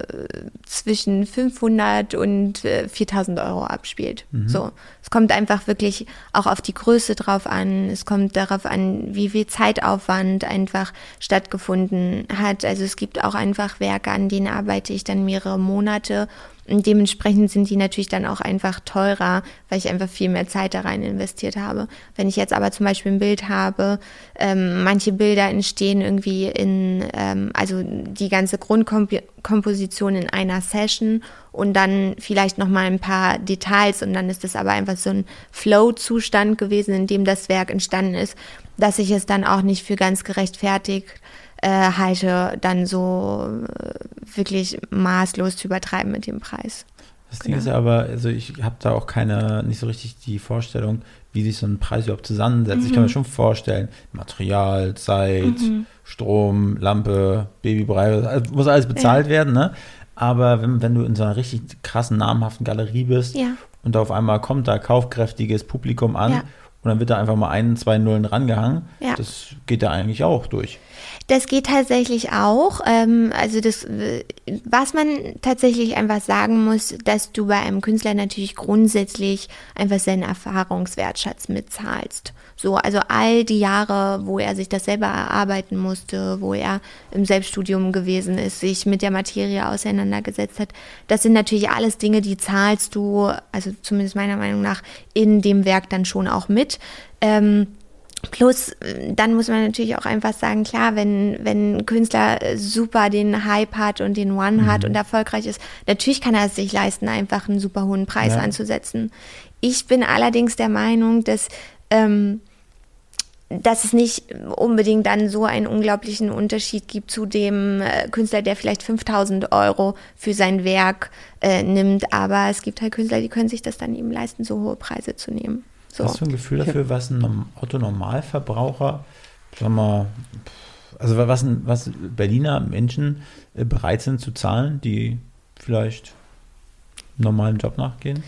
zwischen 500 und äh, 4000 Euro abspielt. So. Es kommt einfach wirklich auch auf die Größe drauf an. Es kommt darauf an, wie viel Zeitaufwand einfach stattgefunden hat. Also es gibt auch einfach Werke, an denen arbeite ich dann mehrere Monate und dementsprechend sind die natürlich dann auch einfach teurer, weil ich einfach viel mehr Zeit da rein investiert habe. Wenn ich jetzt aber zum Beispiel ein Bild habe, ähm, manche Bilder entstehen irgendwie in, ähm, also die ganze Grundkomposition in einer Session und dann vielleicht nochmal ein paar Details und dann ist es aber einfach so ein Flow-Zustand gewesen, in dem das Werk entstanden ist, dass ich es dann auch nicht für ganz gerechtfertigt äh, halte, dann so äh, wirklich maßlos zu übertreiben mit dem Preis. Das Ding Genau. ist ja aber, also ich habe da auch keine, nicht so richtig die Vorstellung, wie sich so ein Preis überhaupt zusammensetzt. Ich kann mir Mhm. schon vorstellen, Material, Zeit, Strom, Lampe, Babybrei, also muss alles bezahlt werden, ne? Aber wenn, wenn du in so einer richtig krassen, namhaften Galerie bist Ja. und auf einmal kommt da kaufkräftiges Publikum an Ja. Und dann wird da einfach mal ein, zwei Nullen rangehangen, Ja. das geht da eigentlich auch durch. Das geht tatsächlich auch. Ähm, also das, was man tatsächlich einfach sagen muss, dass du bei einem Künstler natürlich grundsätzlich einfach seinen Erfahrungswertschatz mitzahlst. So, also all die Jahre, wo er sich das selber erarbeiten musste, wo er im Selbststudium gewesen ist, sich mit der Materie auseinandergesetzt hat, das sind natürlich alles Dinge, die zahlst du, also zumindest meiner Meinung nach, in dem Werk dann schon auch mit. Ähm, Plus, äh, dann muss man natürlich auch einfach sagen, klar, wenn, wenn ein Künstler äh, super den Hype hat und den One hat und erfolgreich ist, natürlich kann er es sich leisten, einfach einen super hohen Preis Ja. anzusetzen. Ich bin allerdings der Meinung, dass, ähm, dass es nicht unbedingt dann so einen unglaublichen Unterschied gibt zu dem äh, Künstler, der vielleicht 5000 Euro für sein Werk äh, nimmt. Aber es gibt halt Künstler, die können sich das dann eben leisten, so hohe Preise zu nehmen. So. Hast du ein Gefühl dafür, was ein Norm- Otto-Normalverbraucher, sag mal, also was, was Berliner Menschen äh, bereit sind zu zahlen, die vielleicht normalen Job nachgehen?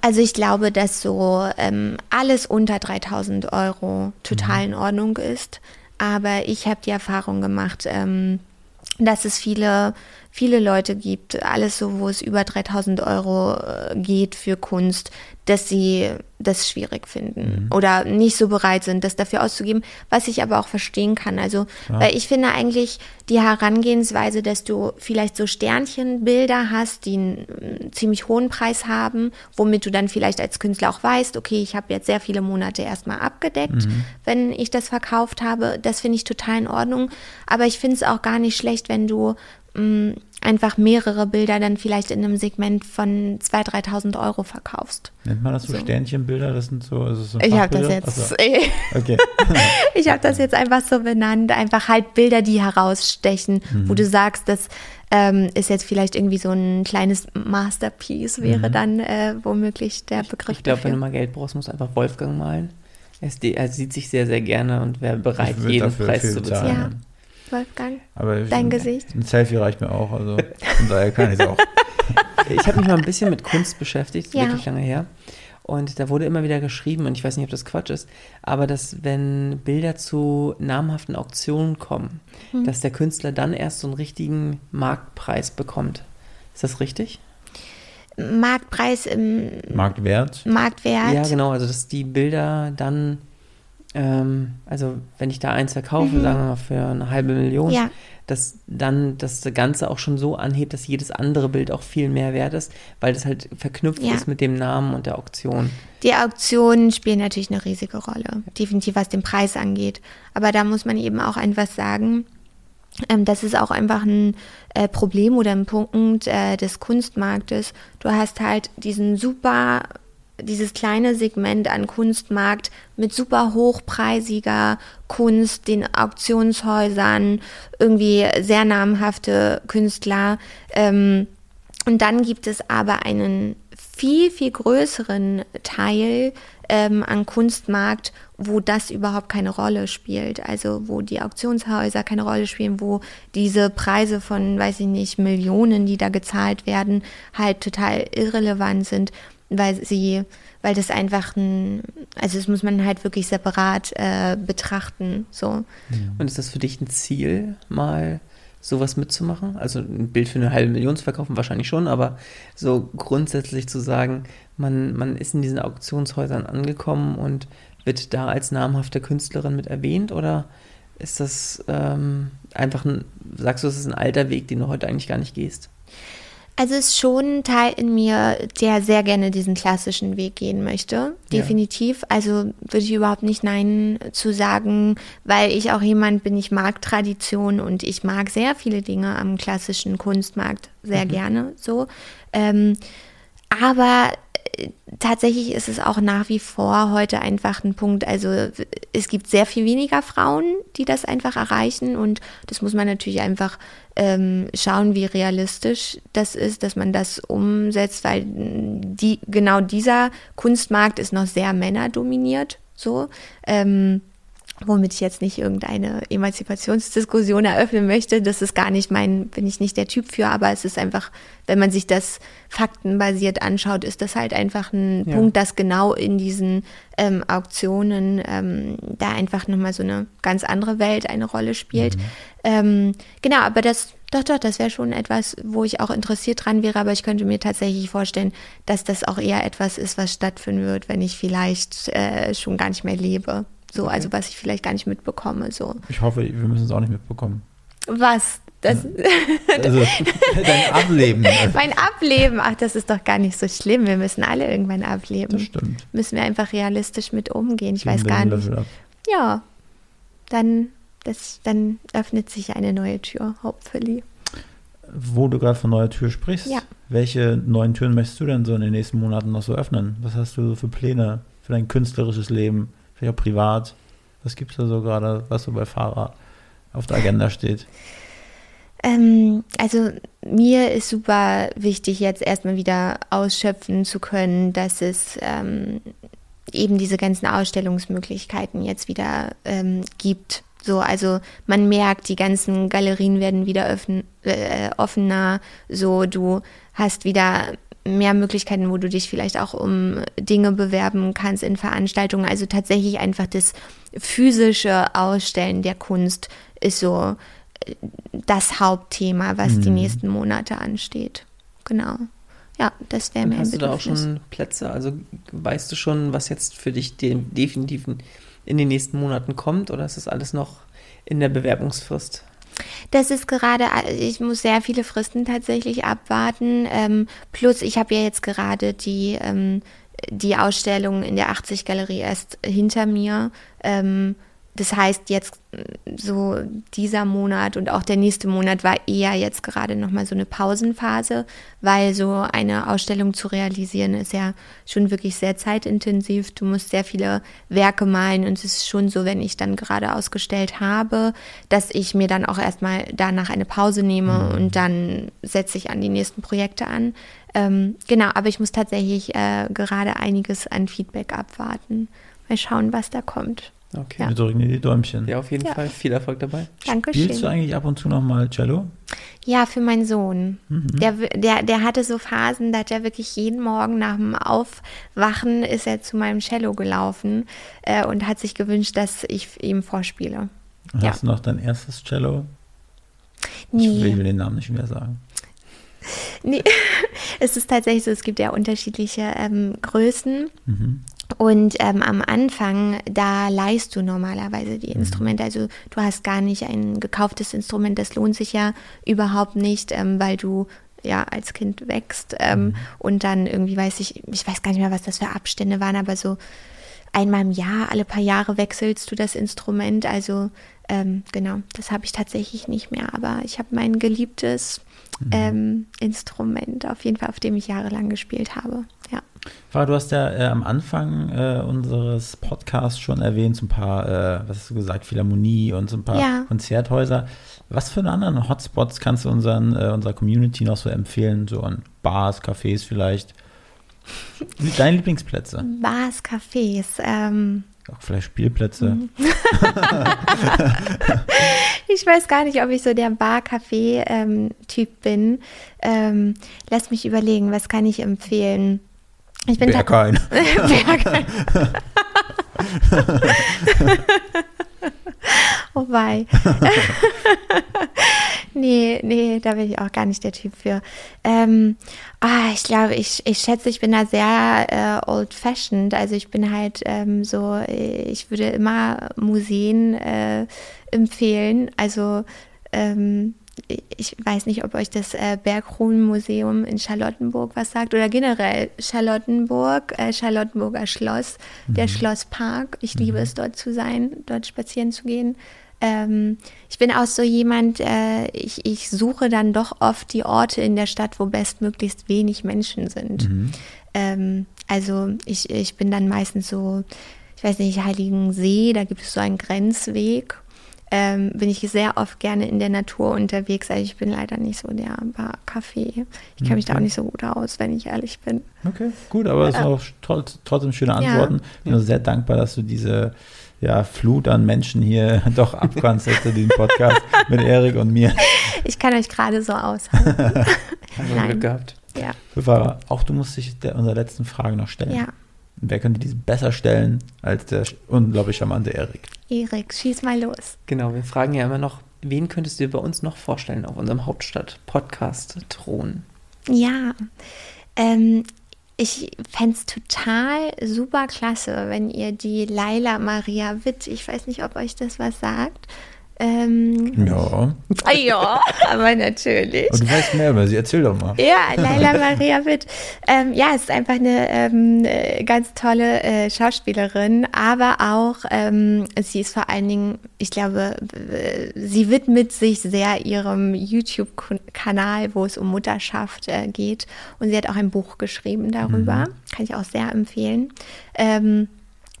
Also ich glaube, dass so ähm, alles unter 3000 Euro total in Ordnung ist. Aber ich habe die Erfahrung gemacht, ähm, dass es viele, viele Leute gibt, alles so, wo es über 3000 Euro äh, geht für Kunst, dass sie das schwierig finden oder nicht so bereit sind, das dafür auszugeben, was ich aber auch verstehen kann. Also, weil ich finde eigentlich die Herangehensweise, dass du vielleicht so Sternchenbilder hast, die einen ziemlich hohen Preis haben, womit du dann vielleicht als Künstler auch weißt, okay, ich habe jetzt sehr viele Monate erstmal abgedeckt, wenn ich das verkauft habe. Das finde ich total in Ordnung. Aber ich finde es auch gar nicht schlecht, wenn du mh, einfach mehrere Bilder dann vielleicht in einem Segment von 2.000, 3.000 Euro verkaufst. Nennt man das so, So. Ständchenbilder? Das sind so, also so Ich habe das jetzt, so, okay. ich habe das jetzt einfach so benannt, einfach halt Bilder, die herausstechen, wo Mhm. du sagst, das ähm, ist jetzt vielleicht irgendwie so ein kleines Masterpiece, Mhm. wäre dann äh, womöglich der Begriff Ich glaube, wenn du mal Geld brauchst, musst du einfach Wolfgang malen. Er, sieht sich sehr, sehr gerne und wäre bereit, Ich jeden Preis zu bezahlen. bezahlen. Ja. Wolfgang, Aber dein Gesicht. Ein Selfie reicht mir auch, also von daher kann ich es auch. Ich habe mich mal ein bisschen mit Kunst beschäftigt, Ja. wirklich lange her. Und da wurde immer wieder geschrieben, und ich weiß nicht, ob das Quatsch ist, aber dass wenn Bilder zu namhaften Auktionen kommen, Hm. dass der Künstler dann erst so einen richtigen Marktpreis bekommt. Ist das richtig? Marktpreis im Marktwert. Marktwert. Ja, genau, also dass die Bilder dann, ähm, also wenn ich da eins verkaufe, sagen wir mal für eine halbe Million, Mhm. Ja. dass dann das Ganze auch schon so anhebt, dass jedes andere Bild auch viel mehr wert ist, weil das halt verknüpft Ja. ist mit dem Namen und der Auktion. Die Auktionen spielen natürlich eine riesige Rolle, definitiv was den Preis angeht. Aber da muss man eben auch einfach sagen, ähm, das ist auch einfach ein äh, Problem oder ein Punkt äh, des Kunstmarktes. Du hast halt diesen super, dieses kleine Segment an Kunstmarkt mit super hochpreisiger Kunst, den Auktionshäusern, irgendwie sehr namhafte Künstler. Ähm, Und dann gibt es aber einen viel, viel größeren Teil ähm, an Kunstmarkt, wo das überhaupt keine Rolle spielt. Also wo die Auktionshäuser keine Rolle spielen, wo diese Preise von, weiß ich nicht, Millionen, die da gezahlt werden, halt total irrelevant sind, weil sie, weil das einfach ein, also das muss man halt wirklich separat äh, betrachten. So. Und ist das für dich ein Ziel, mal sowas mitzumachen? Also ein Bild für eine halbe Million zu verkaufen, wahrscheinlich schon, aber so grundsätzlich zu sagen, man, man ist in diesen Auktionshäusern angekommen und wird da als namhafte Künstlerin mit erwähnt oder ist das ähm, einfach ein, sagst du, es ist ein alter Weg, den du heute eigentlich gar nicht gehst? Also es ist schon ein Teil in mir, der sehr gerne diesen klassischen Weg gehen möchte. Definitiv. Ja. Also würde ich überhaupt nicht Nein zu sagen, weil ich auch jemand bin, ich mag Tradition und ich mag sehr viele Dinge am klassischen Kunstmarkt sehr mhm. gerne so. Ähm, aber tatsächlich ist es auch nach wie vor heute einfach ein Punkt. Also es gibt sehr viel weniger Frauen, die das einfach erreichen und das muss man natürlich einfach ähm, schauen, wie realistisch das ist, dass man das umsetzt, weil die genau dieser Kunstmarkt ist noch sehr männerdominiert. So. Ähm, womit ich jetzt nicht irgendeine Emanzipationsdiskussion eröffnen möchte. Das ist gar nicht mein, bin ich nicht der Typ für, aber es ist einfach, wenn man sich das faktenbasiert anschaut, ist das halt einfach ein ja. Punkt, dass genau in diesen ähm, Auktionen ähm, da einfach nochmal so eine ganz andere Welt eine Rolle spielt. Mhm. Ähm, genau, aber das, doch, doch, das wäre schon etwas, wo ich auch interessiert dran wäre, aber ich könnte mir tatsächlich vorstellen, dass das auch eher etwas ist, was stattfinden wird, wenn ich vielleicht äh, schon gar nicht mehr lebe. So, also was ich vielleicht gar nicht mitbekomme. So. Ich hoffe, wir müssen es auch nicht mitbekommen. Was? Das also dein Ableben. mein Ableben, ach, das ist doch gar nicht so schlimm. Wir müssen alle irgendwann ableben. Das stimmt. Müssen wir einfach realistisch mit umgehen. Ich Geben weiß gar nicht. Ja, dann, das, dann öffnet sich eine neue Tür, hopefully. Wo du gerade von neuer Tür sprichst, ja. welche neuen Türen möchtest du denn so in den nächsten Monaten noch so öffnen? Was hast du für Pläne für dein künstlerisches Leben? Vielleicht auch privat. Was gibt es da so gerade, was so bei Fahrer auf der Agenda steht? Ähm, also mir ist super wichtig, jetzt erstmal wieder ausschöpfen zu können, dass es ähm, eben diese ganzen Ausstellungsmöglichkeiten jetzt wieder ähm, gibt. So, also man merkt, die ganzen Galerien werden wieder öffn, äh, offener. So, du hast wieder mehr Möglichkeiten, wo du dich vielleicht auch um Dinge bewerben kannst in Veranstaltungen. Also tatsächlich einfach das physische Ausstellen der Kunst ist so äh, das Hauptthema, was mhm. die nächsten Monate ansteht. Genau. Ja, das wäre mir Hast du da auch schon Plätze? Also weißt du schon, was jetzt für dich definitiv in den nächsten Monaten kommt oder ist das alles noch in der Bewerbungsfrist? Das ist gerade, ich muss sehr viele Fristen tatsächlich abwarten. Ähm, plus, ich habe ja jetzt gerade die, ähm, die Ausstellung in der 80 Galerie erst hinter mir. Ähm, das heißt, jetzt so dieser Monat und auch der nächste Monat war eher jetzt gerade nochmal so eine Pausenphase, weil so eine Ausstellung zu realisieren ist ja schon wirklich sehr zeitintensiv. Du musst sehr viele Werke malen und es ist schon so, wenn ich dann gerade ausgestellt habe, dass ich mir dann auch erstmal danach eine Pause nehme mhm. und dann setze ich an die nächsten Projekte an. Ähm, genau, aber ich muss tatsächlich äh, gerade einiges an Feedback abwarten. Mal schauen, was da kommt. Okay. Ja. Wir drücken dir die Däumchen. Ja, auf jeden ja. Fall. Viel Erfolg dabei. Dankeschön. Spielst du eigentlich ab und zu nochmal Cello? Ja, für meinen Sohn. Mhm. Der, der, der hatte so Phasen, da hat er wirklich jeden Morgen nach dem Aufwachen ist er zu meinem Cello gelaufen äh, und hat sich gewünscht, dass ich ihm vorspiele. Hast ja. du noch dein erstes Cello? Nee. Ich will den Namen nicht mehr sagen. Nee, es ist tatsächlich so, es gibt ja unterschiedliche ähm, Größen. Mhm. Und ähm, am Anfang, da leihst du normalerweise die mhm. Instrumente. Also du hast gar nicht ein gekauftes Instrument. Das lohnt sich ja überhaupt nicht, ähm, weil du ja als Kind wächst ähm, mhm. und dann irgendwie weiß ich, ich weiß gar nicht mehr, was das für Abstände waren, aber so einmal im Jahr, alle paar Jahre wechselst du das Instrument. Also ähm, genau, das habe ich tatsächlich nicht mehr. Aber ich habe mein geliebtes mhm. ähm, Instrument auf jeden Fall, auf dem ich jahrelang gespielt habe. Ja. Farah, du hast ja äh, am Anfang äh, unseres Podcasts schon erwähnt, so ein paar, äh, was hast du gesagt, Philharmonie und so ein paar Ja. Konzerthäuser. Was für anderen Hotspots kannst du unseren, äh, unserer Community noch so empfehlen? So an Bars, Cafés vielleicht? Deine Lieblingsplätze? Bars, Cafés. Ähm, Auch vielleicht Spielplätze? Mhm. ich weiß gar nicht, ob ich so der Bar-Café-Typ bin. Ähm, lass mich überlegen, was kann ich empfehlen? Ich bin Berghain. Berghain. oh wei. nee, nee, da bin ich auch gar nicht der Typ für. Ähm, ah, ich glaube, ich, ich schätze, ich bin da sehr äh, old-fashioned. Also ich bin halt ähm, so, äh, ich würde immer Museen äh, empfehlen. Also ähm, ich weiß nicht, ob euch das äh, Bergkronenmuseum in Charlottenburg was sagt oder generell Charlottenburg, äh, Charlottenburger Schloss, der Schlosspark. Ich liebe es, dort zu sein, dort spazieren zu gehen. Ähm, ich bin auch so jemand, äh, ich, ich suche dann doch oft die Orte in der Stadt, wo bestmöglichst wenig Menschen sind. Ähm, also ich, ich bin dann meistens so, ich weiß nicht, Heiligensee, da gibt es so einen Grenzweg. Ähm, bin ich sehr oft gerne in der Natur unterwegs. Also ich bin leider nicht so der Bar-Café. Ich kenne mich da auch nicht so gut aus, wenn ich ehrlich bin. Okay, gut, aber es sind auch trotz, trotzdem schöne Ja. Antworten. Bin nur sehr dankbar, dass du diese ja, Flut an Menschen hier doch abkannst zu diesem Podcast mit Erik und mir. Ich kann euch gerade so aushalten. Haben wir. Glück gehabt. ja, auch du musst dich der, unserer letzten Frage noch stellen. ja. Wer könnte diese besser stellen als der unglaublich charmante Erik? Erik, schieß mal los. Genau, wir fragen ja immer noch, wen könntest du bei uns noch vorstellen auf unserem Hauptstadt-Podcast-Thron? Ja, ähm, ich fände es total super klasse, wenn ihr die Laila Maria Witt, ich weiß nicht, ob euch das was sagt. Ähm, Ja, ah, ja, aber natürlich. aber du weißt mehr über sie. Erzähl doch mal. Ja, Laila Maria Witt. Ähm, ja, ist einfach eine ähm, äh, ganz tolle äh, Schauspielerin, aber auch ähm, sie ist vor allen Dingen, ich glaube, sie widmet sich sehr ihrem YouTube-Kanal, wo es um Mutterschaft äh, geht. Und sie hat auch ein Buch geschrieben darüber. Kann ich auch sehr empfehlen. Ähm,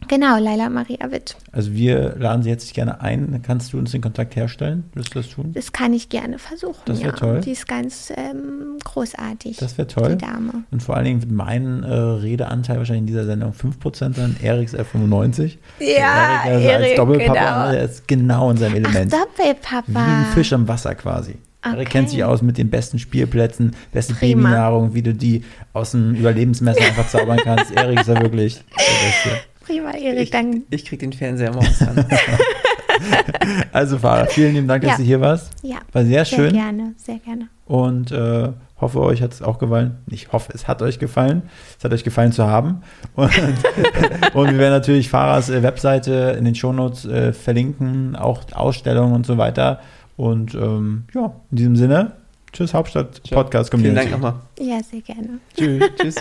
genau, Laila Maria Witt. Also wir laden sie jetzt gerne ein. Kannst du uns den Kontakt herstellen? Willst du das tun? Das kann ich gerne versuchen. Das wär ja. toll. Die ist ganz ähm, großartig. Das wäre toll. Die Dame. Und vor allen Dingen wird mein äh, Redeanteil wahrscheinlich in dieser Sendung 5% sein, Eriks F95. Ja, Erik, also als Erik, Doppelpapa, genau. der ist genau in seinem Element. Ach, Doppelpapa. Wie ein Fisch am Wasser quasi. Erik Okay. kennt sich aus mit den besten Spielplätzen, beste Prima. Babynahrung, wie du die aus dem Überlebensmesser einfach zaubern kannst. Erik ist ja wirklich der Beste. Prima, Erik, Ich, dann ich krieg den Fernseher morgens an. Also Fahrer, vielen lieben Dank, dass Ja. du hier warst. ja. War sehr Sehr schön gerne, sehr gerne. und äh, hoffe, euch hat es auch gefallen. Ich hoffe, es hat euch gefallen. Es hat euch gefallen zu haben. Und, und wir werden natürlich Fahrers äh, Webseite in den Shownotes äh, verlinken, auch Ausstellungen und so weiter. Und ähm, ja, in diesem Sinne, tschüss Hauptstadt Podcast Vielen Community. Dank nochmal. Ja, sehr gerne. Tschüss. Tschüss.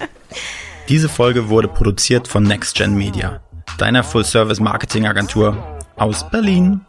Diese Folge wurde produziert von NextGen Media, deiner Full-Service-Marketing-Agentur aus Berlin.